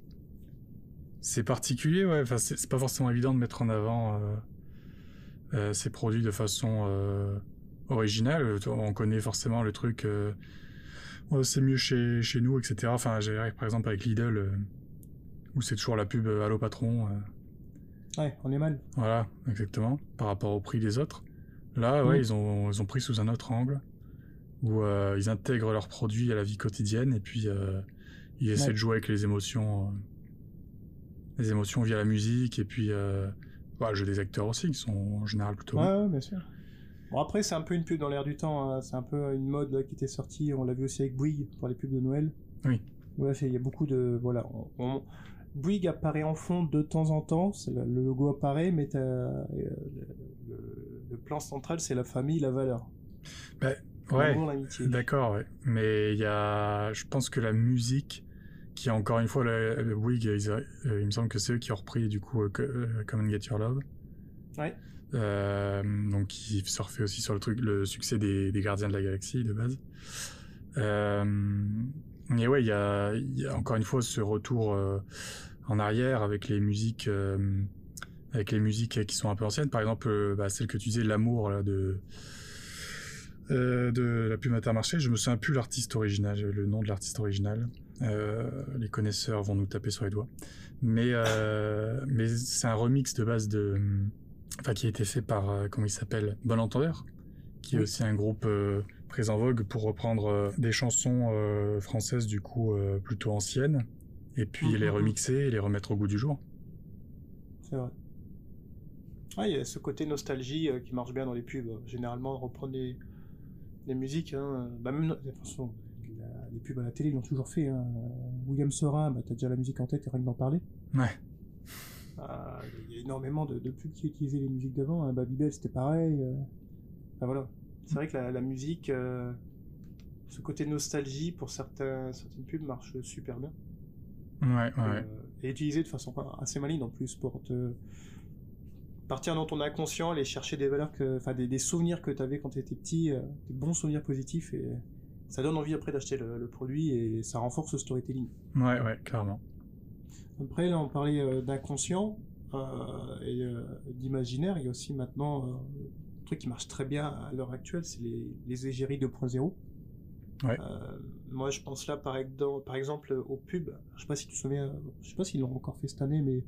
C'est particulier, ouais. Enfin, c'est pas forcément évident de mettre en avant ces produits de façon originale. On connaît forcément le truc. Oh, c'est mieux chez, chez nous, etc. Enfin, j'ai par exemple avec Lidl, euh, où c'est toujours la pub euh, Allô patron. euh, Ouais, on est mal. voilà, exactement, par rapport au prix des autres. Là, ouais, ils, ont, ils ont pris sous un autre angle, où euh, ils intègrent leurs produits à la vie quotidienne, et puis euh, ils essaient Ouais. de jouer avec les émotions, euh, les émotions via la musique, et puis bah, le jeu des acteurs aussi, qui sont en général plutôt Ouais, bien sûr. Bon, après, c'est un peu une pub dans l'air du temps. hein. C'est un peu une mode là, qui était sortie. On l'a vu aussi avec Bouygues pour les pubs de Noël. Oui. Ouais, il y a beaucoup de. Voilà. On, on- Bouygues apparaît en fond de temps en temps. c'est Le, le logo apparaît, mais euh, le, le plan central, c'est la famille, la valeur. Ouais, L'amour, l'amitié. d'accord, ouais. Mais il y a, je pense que la musique, qui encore une fois, la, Bouygues, ils- euh, il me semble que c'est eux qui ont repris du coup euh, euh, Come and Get Your Love. Ouais. Donc qui surfait aussi sur le truc, le succès des, des Gardiens de la Galaxie de base. Euh, et ouais, il y a, il y a encore une fois ce retour euh, en arrière avec les musiques, euh, avec les musiques qui sont un peu anciennes. Par exemple, euh, bah, celle que tu disais, l'amour là de de la pub Intermarché. Je me souviens plus l'artiste original, le nom de l'artiste original. Les connaisseurs vont nous taper sur les doigts. Mais mais c'est un remix de base de enfin qui a été fait par comment il s'appelle? Bon Entendeur qui est Oui. aussi un groupe très en vogue pour reprendre euh, des chansons euh, françaises du coup euh, plutôt anciennes et puis les remixer et les remettre au goût du jour. C'est vrai. Ouais, il y a ce côté nostalgie qui marche bien dans les pubs. Généralement, reprendre les, les musiques. Hein, bah, même, façon, la- les pubs à la télé ils l'ont toujours fait. Hein. William Sorin, bah, t'as déjà la musique en tête et rien que d'en parler. Ouais. Ah, Il y a énormément de, de pubs qui utilisaient les musiques d'avant. Hein. Babybel, c'était pareil. euh. Enfin, voilà. C'est vrai que la, la musique, euh, ce côté nostalgie pour certains, certaines pubs marche super bien. Ouais, ouais. Euh, et utilisé de façon assez maligne en plus pour te partir dans ton inconscient, aller chercher des valeurs que, enfin des, des souvenirs que tu avais quand tu étais petit, euh, des bons souvenirs positifs et ça donne envie après d'acheter le, le produit et ça renforce le storytelling. Ouais, ouais, clairement. Après là on parlait euh, d'inconscient et d'imaginaire, il y a aussi maintenant truc qui marche très bien à l'heure actuelle, c'est les, les égéries 2.0. Ouais. Euh, moi, je pense là, par, ex- par exemple, aux pubs. Je sais pas si tu te souviens, je sais pas s'ils l'ont encore fait cette année, mais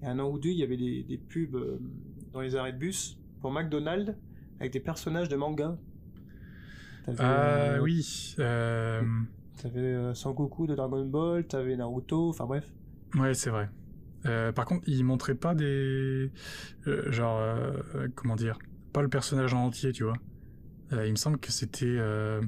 il y a un an ou deux, il y avait des, des pubs euh, dans les arrêts de bus pour McDonald's avec des personnages de manga. Ah euh, oui. euh, T'avais Sangoku de Dragon Ball, t'avais Naruto, enfin bref. Ouais, c'est vrai. Euh, par contre, ils montraient pas des. euh, genre. euh, comment dire Pas le personnage en entier, tu vois. Euh, il me semble que c'était. euh,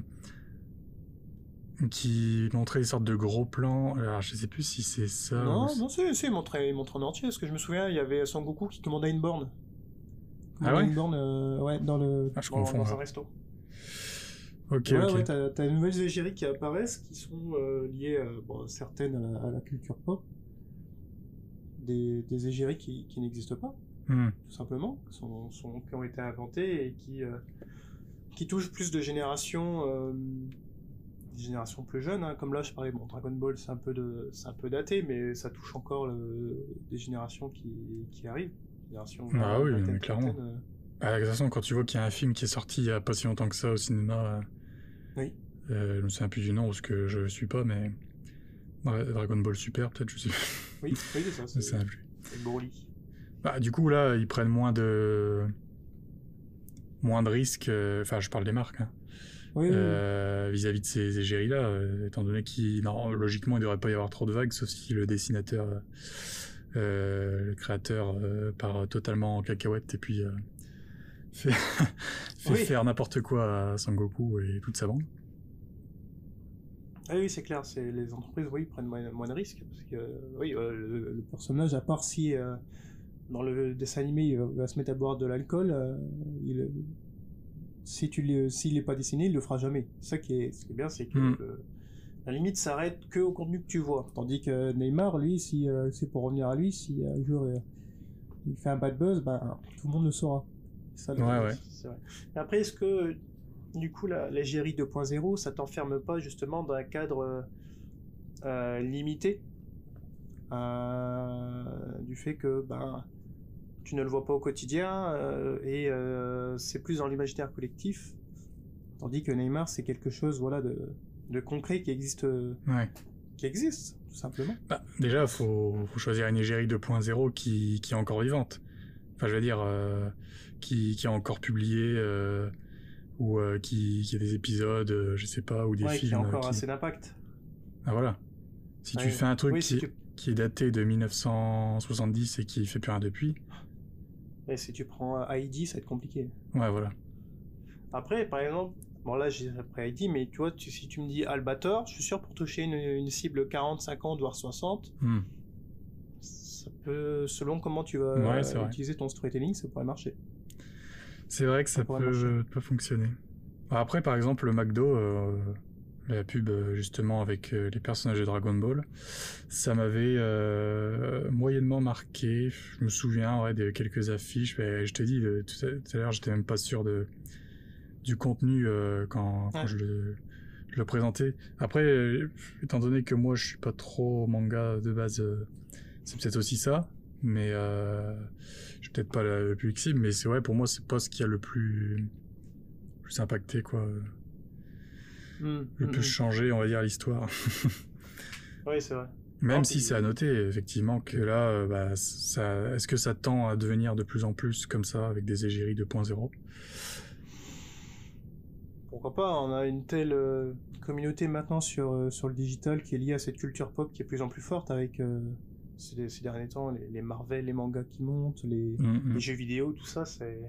qui montrait des sortes de gros plans. Alors, je sais plus si c'est ça. non, ou- non, si, si, il montrait, il montrait en entier. Parce que je me souviens, il y avait Sangoku qui commandait une borne. Ah ouais Une borne, euh, ouais, dans le. Ah, je dans, confonds, dans un resto. Ok, ouais, ok. ouais, t'as, t'as de nouvelles égéries qui apparaissent, qui sont liées, bon, certaines à la, à la culture pop. Des, des égéries qui, qui n'existent pas, Hmm. tout simplement, qui, sont, sont- qui ont été inventées et qui, euh, qui touchent plus de générations, euh, des générations plus jeunes. hein. Comme là, je parlais, bon, Dragon Ball, c'est un peu de, c'est un peu daté, mais ça touche encore le- des générations qui, qui arrivent. Ah oui, mais clairement. euh. Ah, de toute façon, quand tu vois qu'il y a un film qui est sorti il y a pas si longtemps que ça au cinéma. Oui. je me souviens plus du nom parce que je suis pas, mais. Dra- Dragon Ball Super, peut-être, je sais. Oui, oui, c'est ça, c'est, sais plus. c'est Broly. Bah, du coup, là, ils prennent moins de. moins de risques. euh, Enfin, je parle des marques. hein, Oui, euh, vis-à-vis de ces égéries-là, euh, étant donné qu'il. non, logiquement, il devrait pas y avoir trop de vagues, sauf si le dessinateur. euh, le créateur part totalement en cacahuète et puis. fait, fait Oui. faire n'importe quoi à Sangoku et toute sa bande. Ah oui, c'est clair, c'est les entreprises, oui, prennent moins, moins de risques parce que oui, le, le personnage, à part si dans le dessin animé il va, va se mettre à boire de l'alcool, euh, il, si tu s'il n'est pas dessiné, il le fera jamais. Ça qui est, ce qui est bien, c'est que Mm. le- la limite s'arrête que au contenu que tu vois. Tandis que Neymar, lui, si euh, c'est pour revenir à lui, si un jour euh, il fait un bad buzz, ben tout le monde le saura. Ça, Ouais, ouais. vrai. Après, est-ce que du coup la l'égérie 2.0, ça t'enferme pas justement dans un cadre limité euh, du fait que ben tu ne le vois pas au quotidien euh, et euh, c'est plus dans l'imaginaire collectif, tandis que Neymar c'est quelque chose voilà de, de concret qui existe euh, Ouais. qui existe tout simplement. Bah, déjà, faut, faut choisir une égérie 2.0 qui, qui est encore vivante. Enfin, je veux dire, euh, qui, qui est encore publié, ou qui, qui a des épisodes, je sais pas, ou des ouais, films. qui a encore qui- assez d'impact. Ah voilà. Si tu fais un truc Oui, qui, si tu, qui est daté de 1970 et qui fait plus rien depuis, ouais, si tu prends Heidi, ça va être compliqué. ouais, voilà. Après, par exemple, bon là j'ai après Heidi, mais tu vois, tu- si tu me dis Albator, je suis sûr pour toucher une, une cible 40, 50, voire 60, Hmm. ça peut, selon comment tu vas Ouais, euh, utiliser ton storytelling, ça pourrait marcher. C'est vrai que ça Ça pourrait peut, peut fonctionner. Après, par exemple, le McDo, euh, la pub euh, justement avec euh, les personnages de Dragon Ball, ça m'avait euh, moyennement marqué. Je me souviens ouais, de quelques affiches. Mais je te dis, le- tout à, l'heure, j'étais même pas sûr de, du contenu euh, quand, quand Ouais. je, le, je le présentais. Après, euh, étant donné que moi, je suis pas trop manga de base, c'est peut-être aussi ça. Mais je suis peut-être pas le le plus cible, mais c'est vrai, pour moi, c'est pas ce qui a le plus, plus impacté, quoi. Hmm, Le plus hmm. changé, on va dire, l'histoire. Oui, c'est vrai. Même Non, si c'est à noter, effectivement, que là, euh, bah, ça, est-ce que ça tend à devenir de plus en plus comme ça, avec des égéries 2.0 Pourquoi pas On a une telle euh, communauté maintenant sur, euh, sur le digital qui est liée à cette culture pop qui est de plus en plus forte avec euh, ces, ces derniers temps les, les Marvel, les mangas qui montent, les, Mm, mm. les jeux vidéo, tout ça, c'est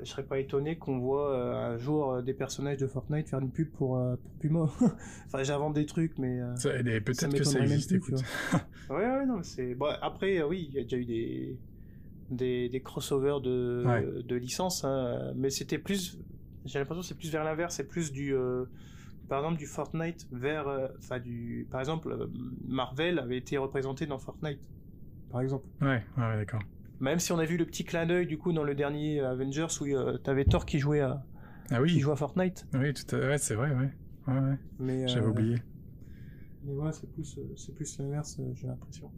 je serais pas étonné qu'on voit euh, un jour euh, des personnages de Fortnite faire une pub pour, euh, pour Puma. enfin, j'invente des trucs, mais. Peut-être que ça même existe, plus, écoute. ouais, ouais, non, c'est. Bon, après, oui, il y a déjà eu des. Des, des crossovers de, Ouais. de licences, hein, mais c'était plus. J'ai l'impression que c'est plus vers l'inverse, c'est plus du. par exemple, du Fortnite vers. Enfin, du. Par exemple, Marvel avait été représenté dans Fortnite. Par exemple. Ouais, ouais, d'accord. Même si on a vu le petit clin d'œil du coup dans le dernier Avengers où euh, t'avais Thor qui jouait à Ah qui jouait à Fortnite. oui, tout à... ouais, c'est vrai, ouais. ouais, ouais. Mais J'avais euh, oublié. Mais voilà, c'est plus euh, c'est plus l'inverse, euh, j'ai l'impression.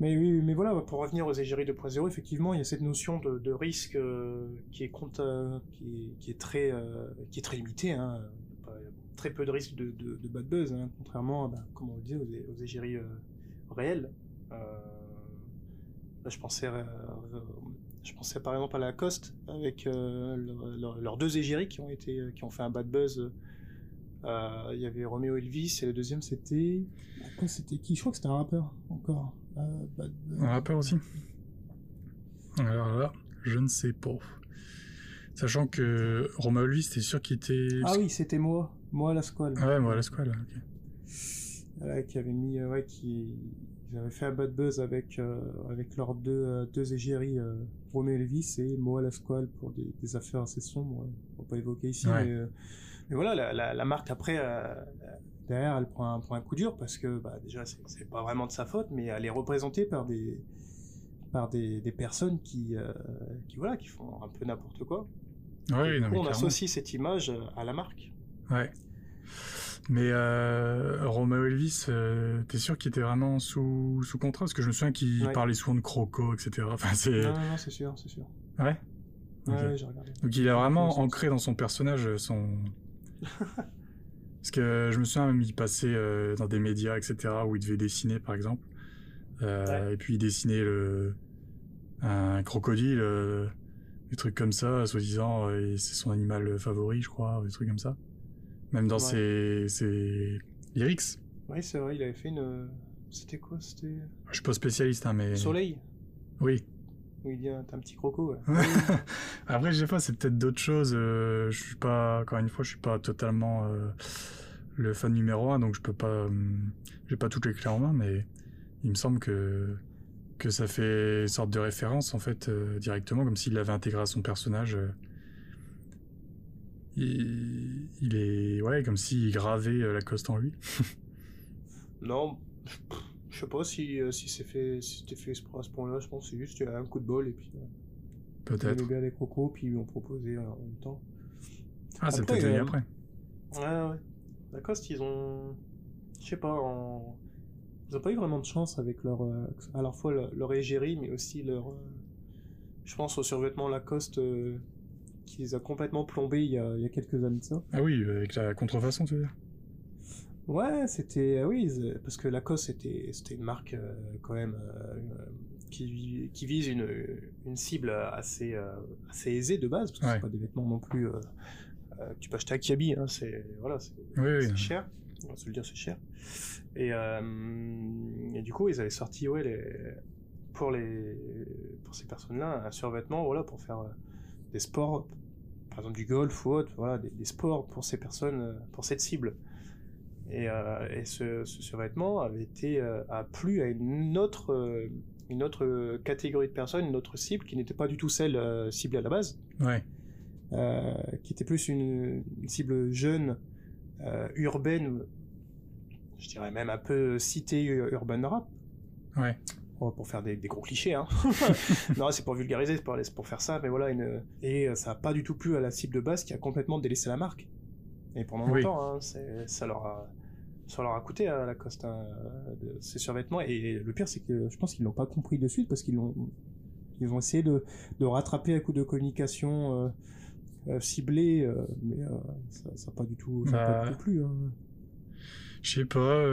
Mais oui, mais voilà, pour revenir aux égéries 2.0, effectivement, il y a cette notion de, de risque euh, qui est compte, euh, qui, est, qui est très euh, qui est très limitée. Hein. Très peu de risque de, de, de bad buzz, hein, contrairement, bah, comme on le dit, aux, aux égéries euh, réelles. Euh, je pensais, euh, euh, je pensais par exemple à Lacoste avec euh, leur- leur- leurs deux égéries qui ont été, qui ont fait un bad buzz. Euh, Il y avait Romeo Elvis et le deuxième c'était, Quoi, c'était qui? Je crois que c'était un rappeur encore. Euh, bad. Un rappeur aussi Alors là, je ne sais pas. Sachant que Romain Elvis, t'es sûr qu'il était. Ah oui, c'était moi, moi la squale. Ah ouais, moi, la squale, ok. Voilà, qui avait mis, euh, ouais, qui avaient fait un bad buzz avec euh, avec leurs deux euh, deux égéries, euh, Romeo Elvis et Moa la squale pour des, des affaires assez sombres, euh, on va pas évoquer ici, Ouais. mais, mais voilà, la, la, la marque après derrière, elle prend un, prend un coup dur parce que bah, déjà c'est pas vraiment de sa faute, mais elle est représentée par des par des, des personnes qui qui voilà qui font un peu n'importe quoi. Ouais, Du non, coup, mais on associe cette image à la marque. Ouais. Mais euh, Romeo Elvis, euh, t'es sûr qu'il était vraiment sous, sous contrat? Parce que je me souviens qu'il Ouais. parlait souvent de croco, etc. Enfin, c'est... Non, non, non, c'est sûr, c'est sûr. Ouais? Ouais, j'ai regardé. Donc il a vraiment ancré dans son personnage euh, son... Parce que je me souviens même, il passait euh, dans des médias, etc., où il devait dessiner, par exemple. Et puis il dessinait le... un crocodile, des trucs comme ça, soi-disant, et c'est son animal favori, je crois, des trucs comme ça. Même dans Ouais. ses, ses lyrics. Oui, c'est vrai, il avait fait une. C'était quoi C'était? Je suis pas spécialiste, hein, mais... Soleil? Oui. Où il dit un, t'as un petit croco. ouais. Après, je sais pas, c'est peut-être d'autres choses. euh, je suis pas, encore une fois, je suis pas totalement euh, le fan numéro un, donc je peux pas, hum, j'ai pas toutes les clés en main, mais il me semble que que ça fait une sorte de référence en fait euh, directement, comme s'il l'avait intégré à son personnage. Il, il est, ouais, comme s'il gravait euh, Lacoste en lui. Non, je sais pas si, euh, si c'est fait, si c'était fait exprès à ce point-là. Je pense que c'est juste qu'il y a un coup de bol et puis. Euh, Peut-être. aimait bien les crocos, puis ils lui ont proposé en même temps. Ah, c'est peut-être euh, après. Ouais, ouais. Lacoste, ils ont. Je sais pas, en... ils ont pas eu vraiment de chance avec leur. à la fois leur, leur égérie, mais aussi leur. Je pense au survêtement Lacoste euh, qui les a complètement plombés il y a, il y a quelques années de ça. Ah oui, avec la contrefaçon, tu veux dire? Ouais, c'était euh, oui, c'est- parce que Lacoste c'était c'était une marque euh, quand même euh, euh, qui qui vise une une cible assez euh, assez aisée de base parce que Ouais. c'est pas des vêtements non plus euh, euh, que tu peux acheter à Kiabi, hein, c'est voilà, c'est Oui, oui. c'est cher, on va se le dire, c'est cher. Et, euh, et du coup, ils avaient sorti ouais les pour les pour ces personnes-là un survêtement voilà pour faire euh, des sports, par exemple du golf ou autre, voilà des, des sports pour ces personnes, euh, pour cette cible. Et, euh, et ce, ce survêtement avait été euh, a plu à une autre euh, une autre catégorie de personnes, une autre cible qui n'était pas du tout celle ciblée à la base Ouais. qui était plus une, une cible jeune, urbaine, je dirais même un peu cité urban rap, Ouais. Pour faire des, des gros clichés. Hein. non, c'est pour vulgariser, c'est pour, faire ça, mais voilà, une... et euh, ça a pas du tout plu à la cible de base qui a complètement délaissé la marque. Et pendant Oui. longtemps, hein, ça leur a ça leur a coûté à Lacoste hein, de, ces survêtements et le pire c'est que je pense qu'ils l'ont pas compris de suite parce qu'ils l'ont ils ont essayé de, de rattraper à coup de communication euh, euh, ciblée euh, mais euh, ça ça a pas du tout ça a Bah, pas du tout plu hein. Je sais pas.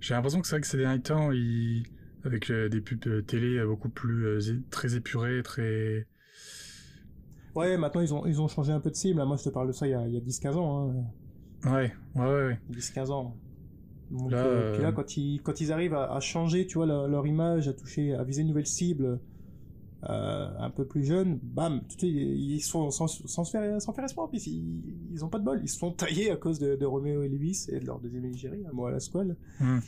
J'ai l'impression que c'est vrai que ces derniers temps, ils... avec euh, des pubs euh, télé euh, beaucoup plus euh, très épurées, très. ouais maintenant ils ont ils ont changé un peu de cible moi je te parle de ça il y a, il y a 10-15 ans hein. Ouais, ouais, ouais. ouais. 10-15 ans donc, Là, euh, puis là quand ils quand ils arrivent à, à changer tu vois leur, leur image à toucher à viser une nouvelle cible euh, un peu plus jeunes, bam, tout, ils sont sans, sans, se faire, sans faire espoir, puis ils, ils ont pas de bol, ils se sont taillés à cause de, de Roméo et Lewis et de leur deuxième égérie, à moi à la squale. Hmm.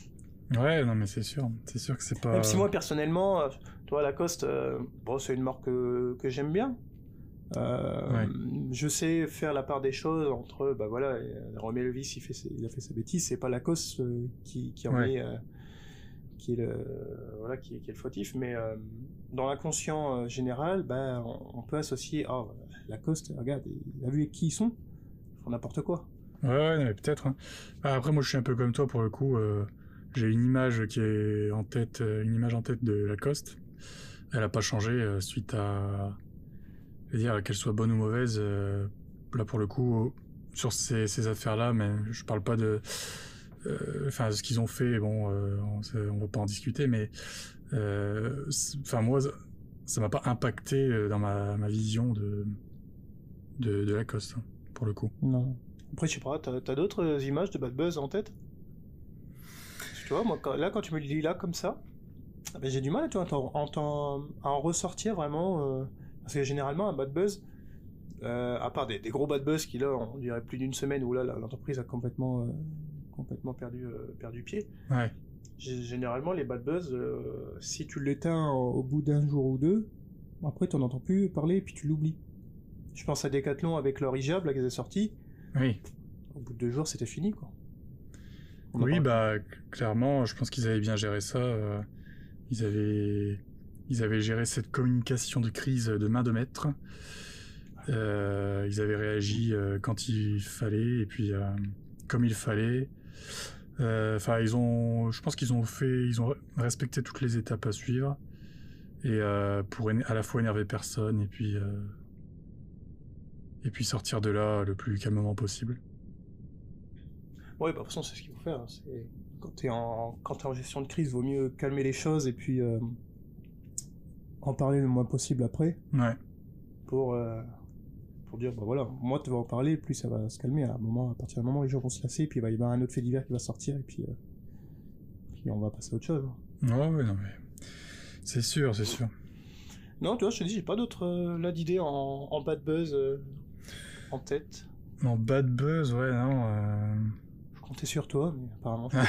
Ouais, non mais c'est sûr, c'est sûr que c'est pas. Même si moi personnellement, euh, toi Lacoste, euh, bon c'est une marque que, que j'aime bien. Euh, Ouais. Je sais faire la part des choses entre, bah voilà, Roméo Elvis il fait, ses- il a fait sa bêtise, c'est pas Lacoste euh, qui, qui en Ouais. est, euh, qui est le, voilà, qui, est- le fautif, mais euh, dans l'inconscient euh, général, bah on, on peut associer, oh Lacoste, regarde, il a vu qui ils sont, ils font n'importe quoi. Ouais, ouais, peut-être. hein. Ah, après, moi, je suis un peu comme toi pour le coup. euh, j'ai une image qui est en tête, une image en tête de Lacoste. Elle a pas changé suite à, je veux dire qu'elle soit bonne ou mauvaise. là, pour le coup, sur ces, ces affaires-là, mais je parle pas de, euh, enfin, ce qu'ils ont fait. Bon, euh, on, on va pas en discuter, mais, euh, enfin, moi, ça- m'a pas impacté dans ma, ma vision de, de, de Lacoste, hein, pour le coup. Non. Après, je sais pas, t'as as, d'autres images de Bad Buzz en tête? Tu vois, moi, quand- là, quand tu me le dis là, comme ça, ah ben, j'ai du mal tu vois, à, en t'en- à en ressortir vraiment. euh, parce que généralement, un Bad Buzz, euh, à part des, des gros Bad Buzz qui, là, on dirait plus d'une semaine où là, l'entreprise a complètement, euh, complètement perdu, euh, perdu pied. Ouais. Généralement, les Bad Buzz, euh, si tu l'éteins au au bout d'un jour ou deux, après, tu n'en entends plus parler et puis tu l'oublies. Je pense à Decathlon avec leur hijab, là, qu'ils avaient sorti. Oui. Au bout de deux jours, c'était fini, quoi. On Oui, bah clairement, je pense qu'ils avaient bien géré ça. euh, ils avaient, ils avaient géré cette communication de crise de main de maître. Euh, ils avaient réagi quand il fallait et puis euh, comme il fallait. Euh, Enfin, ils ont, je pense qu'ils ont fait, ils ont respecté toutes les étapes à suivre et euh, pour à la fois énerver personne et puis euh, et puis sortir de là le plus calmement possible. Ouais, bah, de toute façon, c'est ce qu'il faut faire. hein. C'est... Quand t'es en... Quand t'es en gestion de crise, vaut mieux calmer les choses et puis euh, en parler le moins possible après Ouais. pour, euh, pour dire, bah voilà, moi tu vas en parler, plus ça va se calmer. À, un moment, à partir d'un moment, les gens vont se lasser, puis il va y avoir un autre fait divers qui va sortir et puis, euh, puis on va passer à autre chose. Ouais, ouais, non mais c'est sûr, c'est sûr. Non, tu vois, je te dis, j'ai pas d'autres euh, là d'idées en, en bad buzz euh, en tête. Non, bad buzz, ouais, non. euh, Je comptais sur toi, mais apparemment.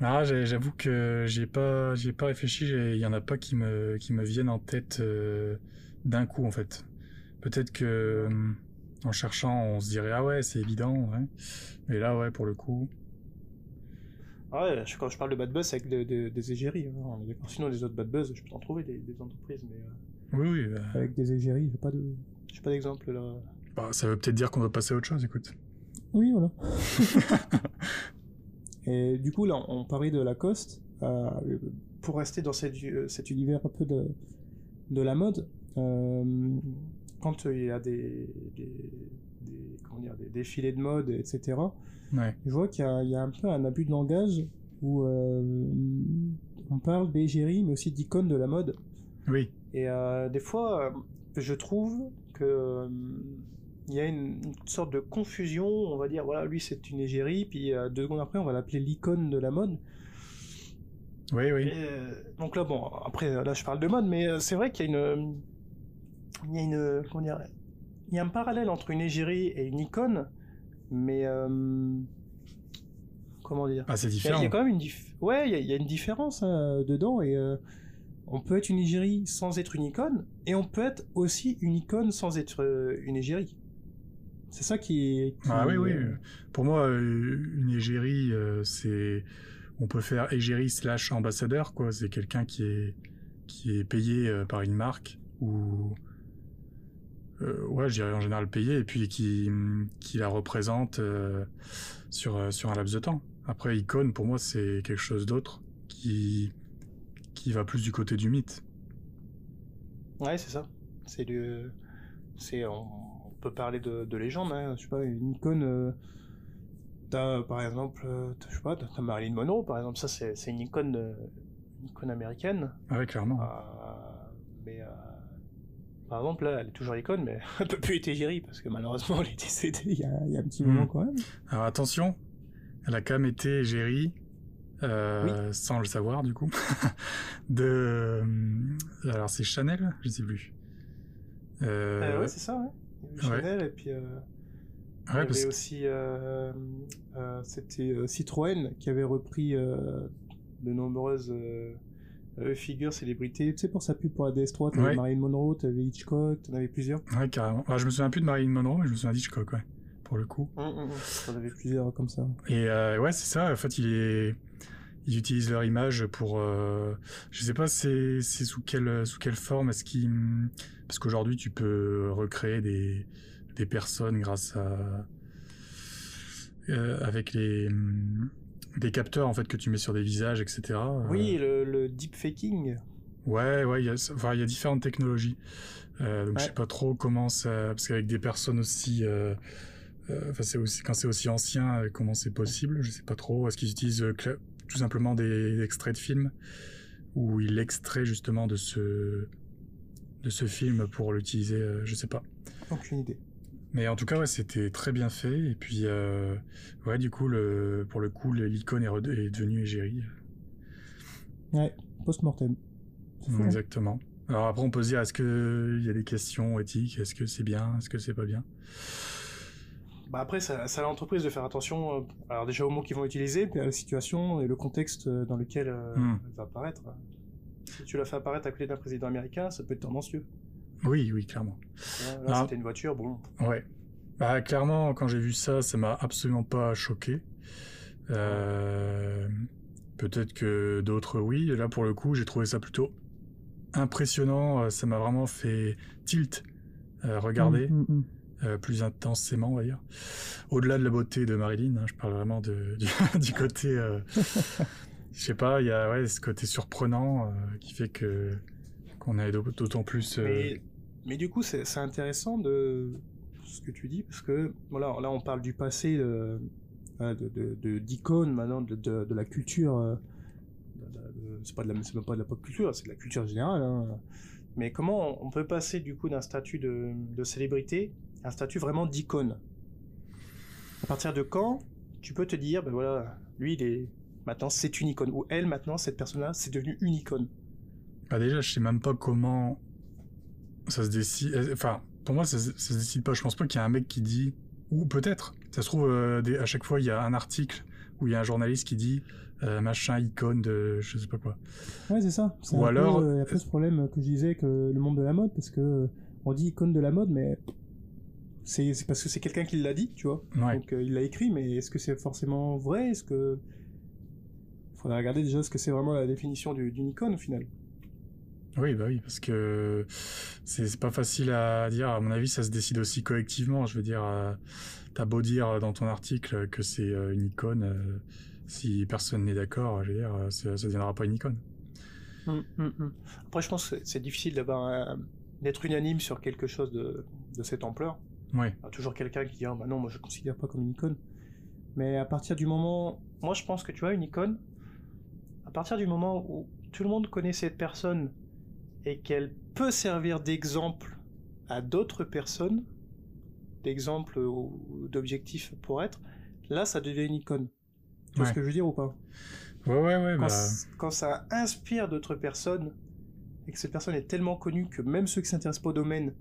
Ah, j'avoue que j'ai pas, j'ai pas réfléchi. Il y en a pas qui me, qui me viennent en tête euh, d'un coup en fait. Peut-être que euh, en cherchant, on se dirait ah ouais, c'est évident, ouais. Mais là, ouais, pour le coup, Ah ouais, je- quand je parle de bad buzz, c'est avec de- de- des égéries. hein. Sinon, les autres bad buzz, je peux t'en trouver des, des entreprises, mais euh, oui, oui. bah, avec des égéries, j'ai pas de, j'ai pas d'exemple là. bah, ça veut peut-être dire qu'on doit passer à autre chose. Écoute. Oui, voilà. Et du coup, là, on parlait de Lacoste. Euh, pour rester dans cette, euh, cet univers un peu de, de la mode, euh, quand il y a des, des, des- comment dire, des défilés de mode, etc., Ouais. je vois qu'il y, a- il y a un peu un abus de langage où euh, on parle d'égérie, mais aussi d'icônes de la mode. Oui. Et euh, des fois, euh, je trouve que il y a une, une sorte de confusion. On va dire, voilà, lui c'est une égérie, puis deux secondes après, on va l'appeler l'icône de la mode. Oui, oui. Et, donc là, bon, après, là, je parle de mode, mais c'est vrai qu'il y a une, il y a une, comment dire, il y a un parallèle entre une égérie et une icône, mais euh, comment dire Ah, c'est il y, a, différent. il y a quand même une dif- ouais, il y a, il y a une différence hein, dedans et euh, on peut être une égérie sans être une icône et on peut être aussi une icône sans être euh, une égérie. C'est ça qui est. qui- Ah oui, oui. euh, Pour moi, euh, une égérie, euh, c'est, on peut faire égérie slash ambassadeur, quoi. C'est quelqu'un qui est, qui est payé euh, par une marque ou, euh, ouais, je dirais en général payé et puis qui, qui la représente euh, sur euh, sur un laps de temps. Après, icône, pour moi, c'est quelque chose d'autre qui qui va plus du côté du mythe. Ouais, c'est ça. C'est du. C'est. On, on peut parler de, de légende, hein. Je sais pas, une icône. euh, T'as, par exemple, je sais pas, t'as Marilyn Monroe, par exemple. Ça, c'est c'est une icône, une icône américaine. Ah ouais, clairement. Mais. Euh, Par exemple, là, elle est toujours icône, mais elle peut plus être égérie parce que malheureusement, elle est décédée il y a, il y a un petit Hmm. moment quand même. Alors attention, elle a quand même été égérie euh, sans le savoir du coup. de euh, alors c'est Chanel, je sais plus. Euh, ouais, c'est ça. Ouais. Chanel et puis. Euh, il y avait aussi c'était Citroën qui avait repris de nombreuses figures célébrités. Tu sais pour sa pub pour la DS3, t'avais ouais. Marilyn Monroe, t'avais Hitchcock, t'en avais plusieurs. Ouais carrément. je me souviens plus de Marilyn Monroe, mais je me souviens d'Hitchcock, ouais pour le coup. Hum, hum, hum. T'en avais plusieurs comme ça. Et ouais, c'est ça. En fait, il est ils utilisent leur image pour euh, je sais pas c'est c'est sous quelle sous quelle forme? Est-ce qu'ils parce qu'aujourd'hui tu peux recréer des des personnes grâce à euh, avec les des capteurs en fait que tu mets sur des visages etc oui le, le deepfaking ouais ouais il y a enfin il y a différentes technologies euh, donc je sais pas trop comment ça parce qu'avec des personnes aussi euh, euh Enfin, c'est aussi quand c'est aussi ancien, euh, comment c'est possible Je sais pas trop. Est-ce qu'ils utilisent tout simplement des extraits de films où il extrait justement de ce de ce film pour l'utiliser, euh, je sais pas. Aucune idée. Mais en tout cas, ouais, c'était très bien fait. Et puis, euh, ouais, du coup, le, pour le coup, l'icône est, est devenue égérie. Ouais, post-mortem. Hein. Exactement. Alors après, on peut se dire, est-ce qu'il y a des questions éthiques? Est-ce que c'est bien? Est-ce que c'est pas bien? Bah après, c'est à l'entreprise de faire attention, euh, alors déjà aux mots qu'ils vont utiliser, puis à la situation et le contexte euh, dans lequel euh, hmm. elle va apparaître. Si tu la fais apparaître à côté d'un président américain, ça peut être tendancieux. Oui, oui, clairement. Là, c'était une voiture, bon. Ouais. Bah, clairement, quand j'ai vu ça, ça m'a absolument pas choqué. Peut-être que d'autres, oui. Et là, pour le coup, j'ai trouvé ça plutôt impressionnant. Ça m'a vraiment fait tilt. regardez. Hum, hum, hum. Euh, plus intensément, on va dire. Au-delà de la beauté de Marilyn, hein, je parle vraiment de, du, côté, euh, je sais pas, il y a ouais, ce côté surprenant euh, qui fait que qu'on est d'autant plus. Mais, mais, du coup, c'est intéressant de ce que tu dis parce que voilà, là on parle du passé de d'icônes de, maintenant de, de, la culture. c'est pas de la, même pas de la pop culture, c'est de la culture générale. Hein. Mais comment on peut passer du coup d'un statut de, de célébrité un statut vraiment d'icône? À partir de quand tu peux te dire, ben voilà, lui, il est maintenant c'est une icône, ou elle maintenant, cette personne-là, c'est devenu une icône? Bah déjà, je sais même pas comment ça se décide. Euh, enfin, pour moi, ça, ça se décide pas. Je pense pas qu'il y a un mec qui dit, ou peut-être, ça se trouve, euh, à chaque fois, il y a un article où il y a un journaliste qui dit euh, machin icône de je sais pas quoi. Ouais, c'est ça. Ou alors, il y a peu ce problème que je disais que le monde de la mode, parce que on dit icône de la mode, mais c'est parce que c'est quelqu'un qui l'a dit, tu vois. Donc il l'a écrit, mais est-ce que c'est forcément vrai? Est-ce que il faudrait regarder déjà ce que c'est vraiment la définition d'une icône au final. Oui, bah oui, parce que c'est pas facile à dire. À mon avis, ça se décide aussi collectivement. Je veux dire, euh, t'as beau dire dans ton article que c'est euh, une icône, si personne n'est d'accord, je veux dire, ça, ne deviendra pas une icône. Hum, hum, hum. Après, je pense que c'est difficile d'avoir d'être unanime sur quelque chose de, de cette ampleur. Ouais. Il y a toujours quelqu'un qui dit ah, bah non, moi je considère pas comme une icône. Mais à partir du moment, moi je pense que tu vois une icône, à partir du moment où tout le monde connaît cette personne et qu'elle peut servir d'exemple à d'autres personnes, d'exemple ou d'objectif pour être, là ça devient une icône. Tu vois ce que je veux dire ou pas? Ouais, ouais, ouais. Quand, bah... quand ça inspire d'autres personnes et que cette personne est tellement connue que même ceux qui s'intéressent pas au domaine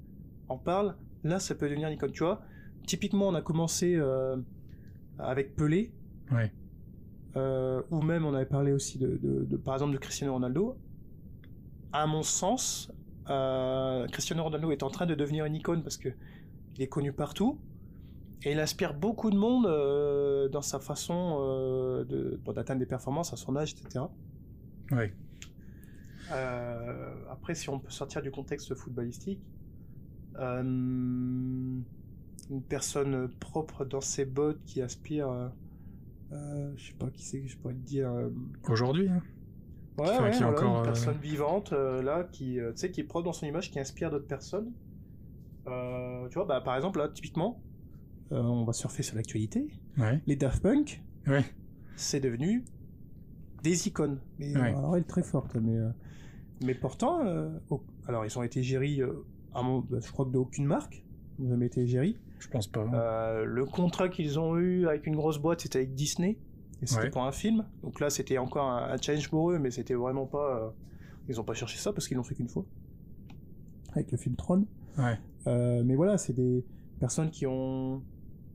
en parlent, là ça peut devenir une icône. Tu vois, typiquement on a commencé euh, avec Pelé, ouais. euh, ou même on avait parlé aussi de, de, de, par exemple de Cristiano Ronaldo. À mon sens, euh, Cristiano Ronaldo est en train de devenir une icône parce que il est connu partout et il inspire beaucoup de monde euh, dans sa façon euh, de d'atteindre des performances à son âge, etc. Ouais. Euh, après, si on peut sortir du contexte footballistique, une personne propre dans ses bottes qui aspire, je sais pas qui c'est que je pourrais te dire. Aujourd'hui. Hein. Ouais, ouais, qui voilà, encore, une personne vivante là qui, tu sais, qui est propre dans son image, qui inspire d'autres personnes. tu vois, bah par exemple là, typiquement, on va surfer sur l'actualité. Ouais. Les Daft Punk. Ouais. C'est devenu des icônes. Mais alors elle est très forte, mais mais pourtant, alors ils ont été gérés bah, je crois que d'aucune marque, ils jamais été égérie. Je pense pas. Euh, le contrat qu'ils ont eu avec une grosse boîte, c'était avec Disney. Et c'était Ouais. pour un film. Donc là, c'était encore un, un challenge pour eux, mais c'était vraiment pas. euh, ils ont pas cherché ça parce qu'ils l'ont fait qu'une fois. Avec le film Tron. Ouais. Euh, mais voilà, c'est des personnes qui ont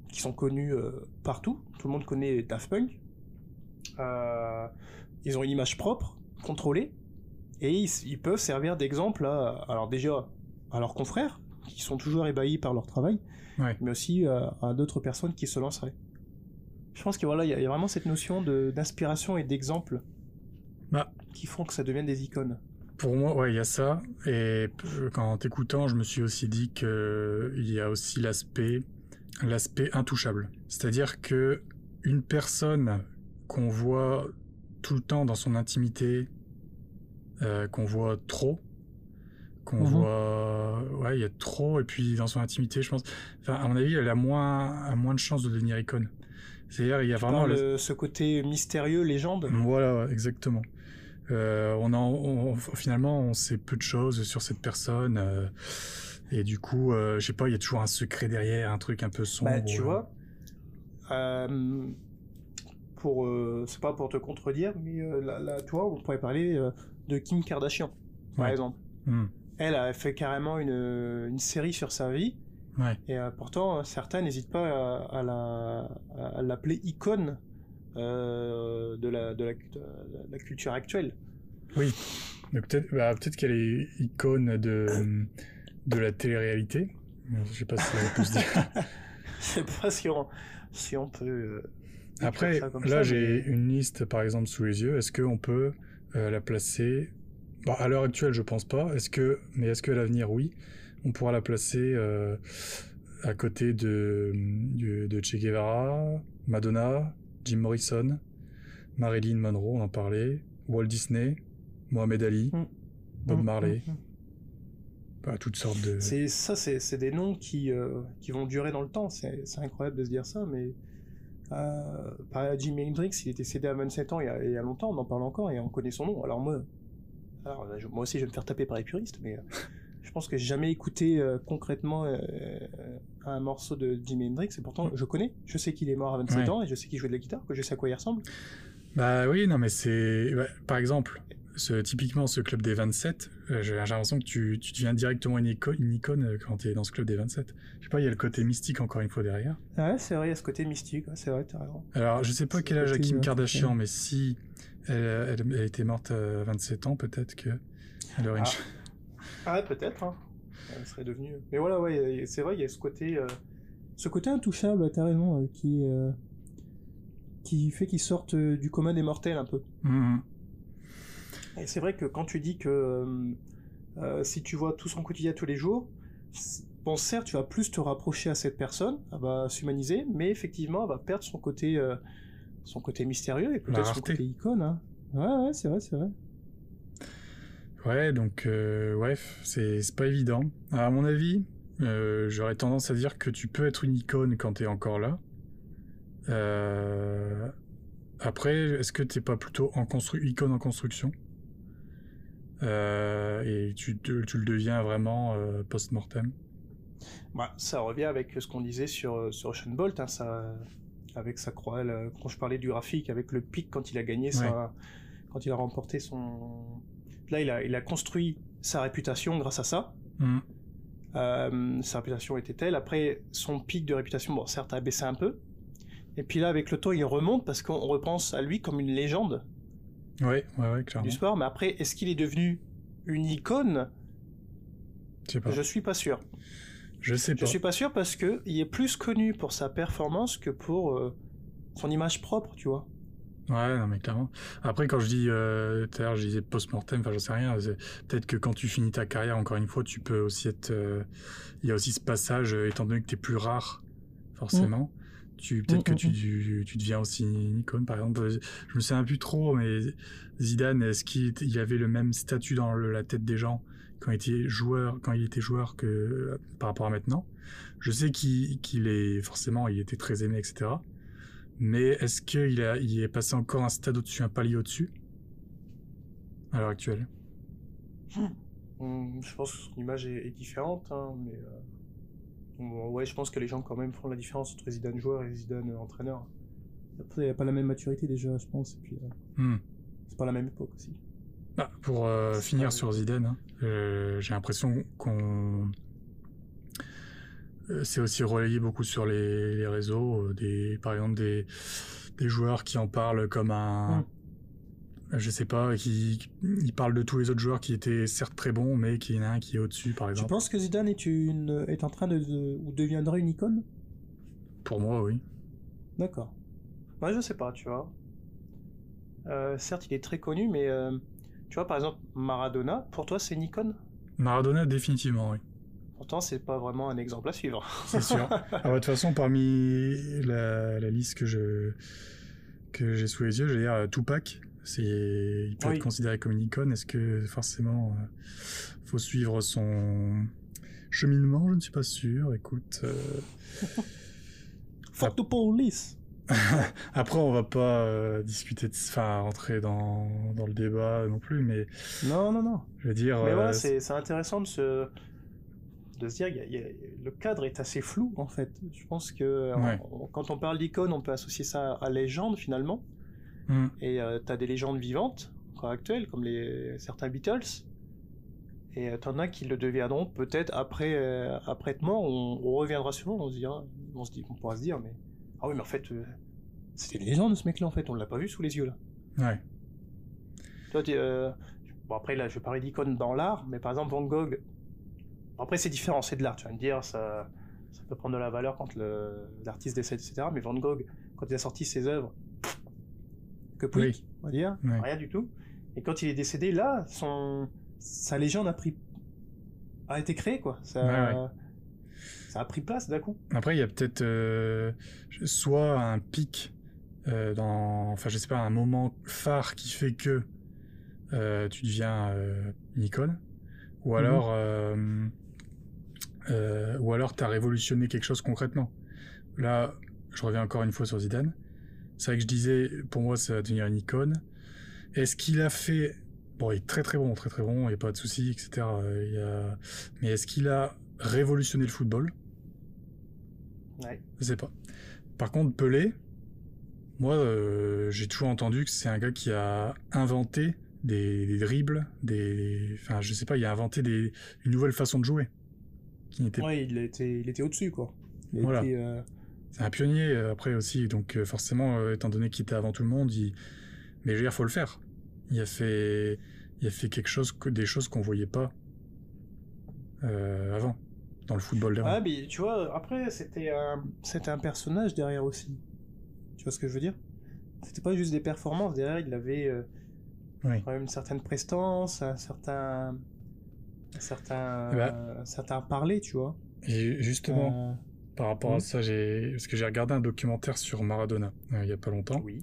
qui sont connues euh, partout. Tout le monde connaît Daft Punk. Ils ont une image propre, contrôlée, et ils, ils peuvent servir d'exemple à, alors déjà à leurs confrères qui sont toujours ébahis par leur travail, Ouais. mais aussi à d'autres personnes qui se lanceraient. Je pense que voilà, il y, a- y a vraiment cette notion de- d'inspiration et d'exemple Bah. qui font que ça devienne des icônes. Pour moi, ouais, il y a ça. Et quand t'écoutant, je me suis aussi dit que il y a aussi l'aspect, l'aspect intouchable. C'est-à-dire que une personne qu'on voit tout le temps dans son intimité, euh, qu'on voit trop, qu'on Mhm. voit, ouais, il y a trop, et puis dans son intimité, je pense, enfin, à mon avis, elle a moins, a moins de chances de devenir icône. C'est-à-dire, il y a vraiment le- ce côté mystérieux, légende? voilà, exactement. Euh, on on- finalement, on sait peu de choses sur cette personne. euh, et du coup, euh, je sais pas, il y a toujours un secret derrière, un truc un peu sombre. Bah, tu vois, euh, pour, c'est pas pour te contredire, mais là, là, toi, on pourrait parler de Kim Kardashian, par Ouais. exemple. Hmm, Elle a fait carrément une, une série sur sa vie, ouais. et euh, pourtant, certains n'hésitent pas à, à la, à l'appeler icône euh, de, la, de, la, de la culture actuelle. Oui. Peut-être, bah, peut-être qu'elle est icône de, de la télé-réalité. Je sais pas si on peut se dire. Je sais pas si on, si on peut. euh, Après, ça comme là, j'ai mais- une liste, par exemple, sous les yeux. Est-ce qu'on peut la placer? Bon, À l'heure actuelle, je pense pas. Est-ce que, mais est-ce que à l'avenir, oui, on pourra la placer euh, à côté de, de, de Che Guevara, Madonna, Jim Morrison, Marilyn Monroe, on en parlait, Walt Disney, Mohamed Ali, Mm. Bob Mm, Marley, mm, bah, toutes sortes de. C'est ça, c'est c'est des noms qui euh, qui vont durer dans le temps. C'est incroyable de se dire ça, mais euh, Jimi Hendrix, il était décédé à 27 ans il y, a, il y a longtemps. On en parle encore et on connaît son nom. Alors moi, alors moi aussi, je vais me faire taper par les puristes, mais euh, je pense que j'ai jamais écouté euh, concrètement euh, un morceau de Jimi Hendrix. Et pourtant, je connais. Je sais qu'il est mort à 27 Ouais. ans et je sais qu'il jouait de la guitare, que je sais à quoi il ressemble. Bah oui, non, mais c'est. bah, par exemple, ce, typiquement, ce club des 27, euh, j'ai l'impression que tu, tu deviens directement une icône, une icône euh, quand tu es dans ce club des 27. Je sais pas, il y a le côté mystique encore une fois derrière. Ouais, c'est vrai, il y a ce côté mystique. c'est vrai, t'as raison. Alors, je sais pas quel âge a Kim euh, Kardashian, mais si elle, elle, elle était morte à 27 ans, peut-être que. Elle aurait une Ah. ch- Ah ouais, peut-être. Hein. Elle serait devenue. Mais voilà, ouais, c'est vrai, il y a ce côté, euh, ce côté intouchable, t'as raison, euh, qui, euh, qui fait qu'ils sortent du commun des mortels un peu. Mhm. Et c'est vrai que quand tu dis que si tu vois tout son quotidien tous les jours, bon, certes, tu vas plus te rapprocher à cette personne, elle va s'humaniser, mais effectivement, elle va perdre son côté, son côté mystérieux et peut-être son côté icône. Hein. Ouais, ouais, c'est vrai, c'est vrai. Ouais, donc, euh, ouais, c'est pas évident. À mon avis, euh, j'aurais tendance à dire que tu peux être une icône quand t'es encore là. Euh, Après, est-ce que t'es pas plutôt en constru icône en construction? Euh, et tu, te- tu le deviens vraiment post-mortem? Bah, ça revient avec ce qu'on disait sur, sur Ocean Bolt, hein, ça, avec sa croix, quand je parlais du graphique, avec le pic quand il a gagné quand il a remporté son, là il a, il a construit sa réputation grâce à ça. Mhm. Euh, sa réputation était telle. Après, son pic de réputation, bon, certes, a baissé un peu. Et puis là, avec le temps, il remonte parce qu'on repense à lui comme une légende Ouais, ouais, ouais, clairement. du sport. Mais après, est-ce qu'il est devenu une icône? Je pas. Je suis pas sûr. Je sais Je pas. suis pas sûr parce que il est plus connu pour sa performance que pour euh, son image propre, tu vois. Ouais, non, mais clairement. Après, quand je dis, euh, tout à l'heure, je disais post-mortem, enfin, j'en sais rien. Peut-être que quand tu finis ta carrière, encore une fois, tu peux aussi être. euh, Il y a aussi ce passage, euh, étant donné que t'es plus rare, forcément. Tu, peut-être Mm, que mm, tu, tu, tu deviens aussi une icône, par exemple. Je me souviens plus trop, mais Zidane, est-ce qu'il il avait le même statut dans le- la tête des gens quand il était joueur, quand il était joueur que euh, par rapport à maintenant? Je sais qu'il qu'il est, forcément, il était très aimé, etc. Mais est-ce qu'il a, il est passé encore un stade au-dessus, un palier au-dessus? À l'heure actuelle Hum, je pense que son image est, est différente, hein, mais euh, bon, ouais, je pense que les gens quand même font la différence entre Zidane joueur et Zidane entraîneur. Après, il n'y a pas la même maturité déjà, je pense. Et puis, euh, Hmm. c'est pas la même époque aussi. Bah, pour euh, finir sur Zidane, hein, euh, j'ai l'impression qu'on euh, c'est aussi relayé beaucoup sur les, les réseaux, euh, des, par exemple des, des joueurs qui en parlent comme un, je sais pas, qui ils parlent de tous les autres joueurs qui étaient certes très bons, mais qu'il y en a un qui est au-dessus, par Tu exemple. penses que Zidane est, une, est en train de, de- ou deviendra une icône? Pour moi, oui. D'accord. Moi, je sais pas, tu vois. Euh, certes, il est très connu, mais euh, tu vois, par exemple, Maradona, pour toi, c'est une icône? Maradona, définitivement, oui. Pourtant, c'est pas vraiment un exemple à suivre. C'est sûr. De toute façon, parmi la, la liste que je que j'ai sous les yeux, je veux dire euh, Tupac, c'est il peut Oui. être considéré comme une icône. Est-ce que forcément euh, faut suivre son cheminement? Je ne suis pas sûr. Écoute, euh, Fuck the police après on va pas euh, discuter, de, enfin rentrer dans dans le débat non plus, mais Non, non, non. je veux dire. Mais voilà, c'est intéressant de se, de se dire, y a- il y a- le cadre est assez flou, en fait. Je pense que euh, Ouais. on- quand on parle d'icône, on peut associer ça à légende, finalement. hmm, Et tu as des légendes vivantes, encore actuelles, comme les, certains Beatles. Et tu t'en as qui le deviendront peut-être après, euh, après être mort. On, on reviendra sur eux, on se dira, on se dit, on pourra se dire, mais ah oui, mais en fait, euh, c'était une légende ce mec-là. En fait, on l'a pas vu sous les yeux là. ouais. Toi, euh, bon après là, je parler d'icônes dans l'art, mais par exemple Van Gogh. Après, c'est différent, c'est de l'art. Tu vas me dire, ça, ça peut prendre de la valeur quand l'artiste décède, etc. Mais Van Gogh, quand il a sorti ses œuvres, que Oui. on va dire, rien du tout. Et quand il est décédé, là, son, sa légende a pris, a été créée quoi. Ça, Ouais, ça a pris place d'un coup. Après, il y a peut-être euh, soit un pic euh, dans, enfin, je sais pas, un moment phare qui fait que euh, tu deviens une icône, ou alors, euh, euh, ou alors t'as révolutionné quelque chose concrètement. Là, je reviens encore une fois sur Zidane. C'est vrai que je disais, pour moi, ça va devenir une icône. Est-ce qu'il a fait Bon, il est très très bon, très très bon, il n'y a pas de souci, etc. Il y a... Mais est-ce qu'il a révolutionné le football? Ouais. je sais pas. Par contre, Pelé, moi, euh, j'ai toujours entendu que c'est un gars qui a inventé des, des dribbles, des, enfin, je sais pas, il a inventé des, une nouvelle façon de jouer. Qui Ouais, il était, il était au-dessus quoi. Il Voilà. était, euh, c'est un pionnier euh, après aussi, donc euh, forcément, étant donné qu'il était avant tout le monde, il, mais je veux dire, faut le faire. Il a fait, il a fait quelque chose, que des choses qu'on voyait pas euh, avant dans le football d'avant. Ah, mais tu vois, après, c'était un, c'était un personnage derrière aussi. Tu vois ce que je veux dire? C'était pas juste des performances, derrière, il avait euh, Oui. quand même une certaine prestance, un certain. Un certain, Eh ben- un certain parler, tu vois. Et justement, Euh, par rapport à Mhm. ça, j'ai, parce que j'ai regardé un documentaire sur Maradona euh, il y a pas longtemps. oui.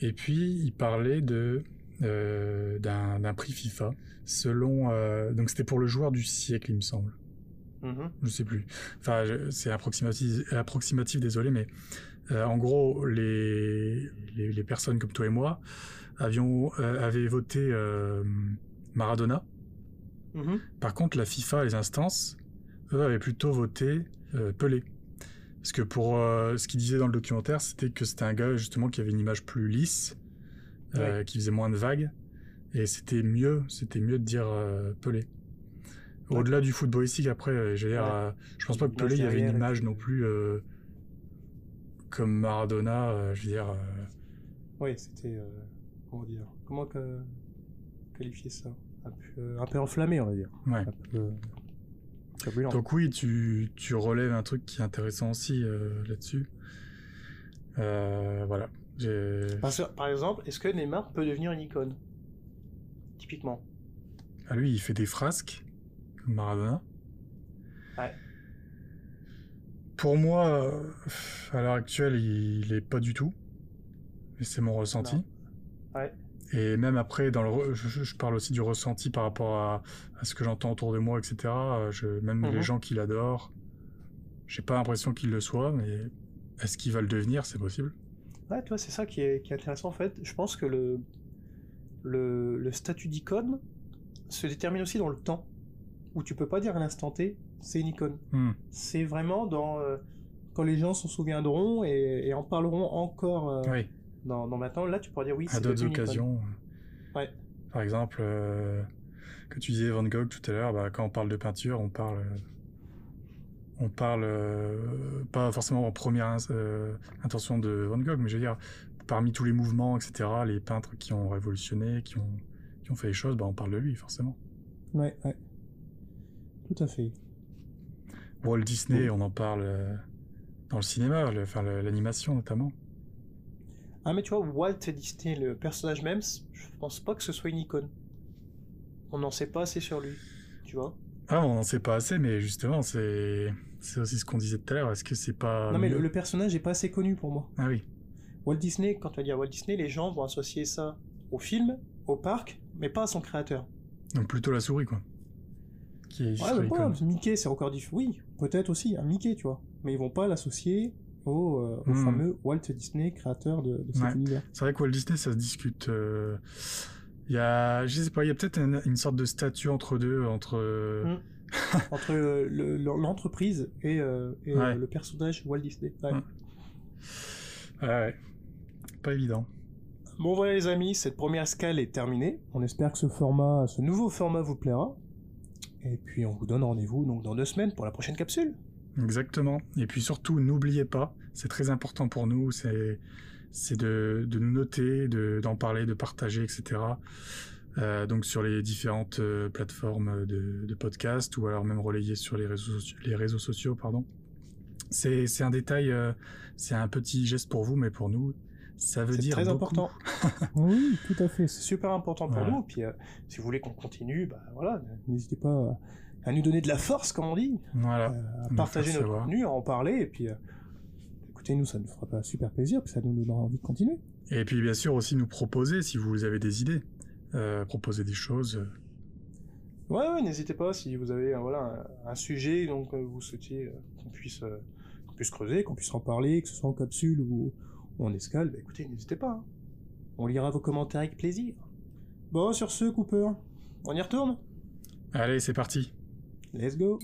Et puis, il parlait de euh, d'un prix FIFA selon donc c'était pour le joueur du siècle, il me semble. Mhm. Je sais plus. Enfin, c'est approximatif, approximatif, désolé, mais en gros, les, les les personnes comme toi et moi avions avaient voté Maradona. Mhm. Par contre, la FIFA, les instances, eux avaient plutôt voté euh, Pelé. Parce que pour euh, ce qu'il disait dans le documentaire, c'était que c'était un gars justement qui avait une image plus lisse, euh, qui faisait moins de vagues, et c'était mieux, c'était mieux de dire Pelé. Au-delà du footballistique, après, je veux dire, Ouais. je pense pas que Pelé, il y avait une image non plus comme Maradona, je veux dire. Oui, c'était. comment dire Comment qualifier ça? Un peu, un peu enflammé, on va dire. ouais. Un peu. euh, turbulent. Donc oui, tu, tu relèves un truc qui est intéressant aussi euh, là-dessus. Euh, voilà. J'ai- Parce que, par exemple, est-ce que Neymar peut devenir une icône? Typiquement. Ah, lui, il fait des frasques, comme Maradona. Ouais. Pour moi, à l'heure actuelle, il, il est pas du tout. Et c'est mon ressenti. Non. Ouais. Et même après, dans le, re- je, je parle aussi du ressenti par rapport à, à ce que j'entends autour de moi, etc. Euh, Je, même Mhm. les gens qui l'adorent, j'ai pas l'impression qu'il le soit, mais est-ce qu'il va le devenir? C'est possible. Ouais, tu vois, c'est ça qui est, qui est intéressant en fait. Je pense que le, le, le statut d'icône se détermine aussi dans le temps, où tu peux pas dire à l'instant T, c'est une icône. Hmm. C'est vraiment dans. euh, quand les gens s'en souviendront et, et en parleront encore euh, Oui, dans, dans maintenant, là tu pourras dire oui, à d'autres occasions. Ouais. Par exemple, euh, que tu disais Van Gogh tout à l'heure, bah, quand on parle de peinture, on parle, euh, on parle euh, pas forcément en première euh, intention de Van Gogh, mais je veux dire, parmi tous les mouvements, etc., les peintres qui ont révolutionné, qui ont, qui ont fait les choses, bah, on parle de lui, forcément. Ouais, ouais. Tout à fait. Walt Disney, on en parle dans le cinéma, l'animation notamment. Ah mais tu vois, Walt Disney, le personnage même, je pense pas que ce soit une icône. On n'en sait pas assez sur lui, tu vois. Ah, on n'en sait pas assez, mais justement, c'est c'est aussi ce qu'on disait tout à l'heure. Est-ce que c'est pas non mais le, personnage est pas assez connu pour moi. Ah oui, Walt Disney, quand tu vas dire Walt Disney, les gens vont associer ça au film, au parc, mais pas à son créateur. donc plutôt la souris, quoi. Qui est Ouais, mais pas. Mickey c'est encore différent. Oui, peut-être aussi un Mickey, tu vois. Mais ils vont pas l'associer au, euh, au Hmm. fameux Walt Disney, créateur de, de cet Ouais. univers. C'est vrai que Walt Disney, ça se discute. euh, Il y a, je sais pas, il y a peut-être une, une sorte de statut entre deux, entre. euh, Mm. Entre euh, le- l'entreprise et, euh, et, euh, Ouais. le personnage Walt Disney. Ouais. Mm. Ouais. Pas évident. Bon voilà les amis, cette première escale est terminée. On espère que ce format, ce nouveau format vous plaira. Et puis on vous donne rendez-vous donc dans deux semaines pour la prochaine capsule. Exactement. Et puis surtout, n'oubliez pas, c'est très important pour nous, c'est c'est de, de nous noter, de- d'en parler, de partager, etc. Euh, donc sur les différentes euh, plateformes de, de podcast ou alors même relayé sur les réseaux, soci- les réseaux sociaux, pardon. C'est c'est un détail, euh, c'est un petit geste pour vous, mais pour nous, ça veut C'est dire très beaucoup. important. oui, tout à fait. C'est super important pour Voilà. nous. Puis euh, si vous voulez qu'on continue, bah voilà, n'hésitez pas à nous donner de la force, comme on dit, Voilà. euh, à partager notre savoir. contenu, à en parler. Et puis, euh, écoutez, nous, ça nous fera pas super plaisir, puis ça nous donnera envie de continuer. Et puis bien sûr aussi nous proposer si vous avez des idées, euh, proposer des choses. Ouais, ouais, n'hésitez pas si vous avez euh, voilà un, un sujet donc euh, vous souhaitiez qu'on puisse qu'on puisse creuser, qu'on puisse en parler, que ce soit en capsule ou, ou en escale, bah écoutez, n'hésitez pas. hein. On lira vos commentaires avec plaisir. Bon, sur ce, Cooper, on y retourne? Allez, c'est parti. Let's go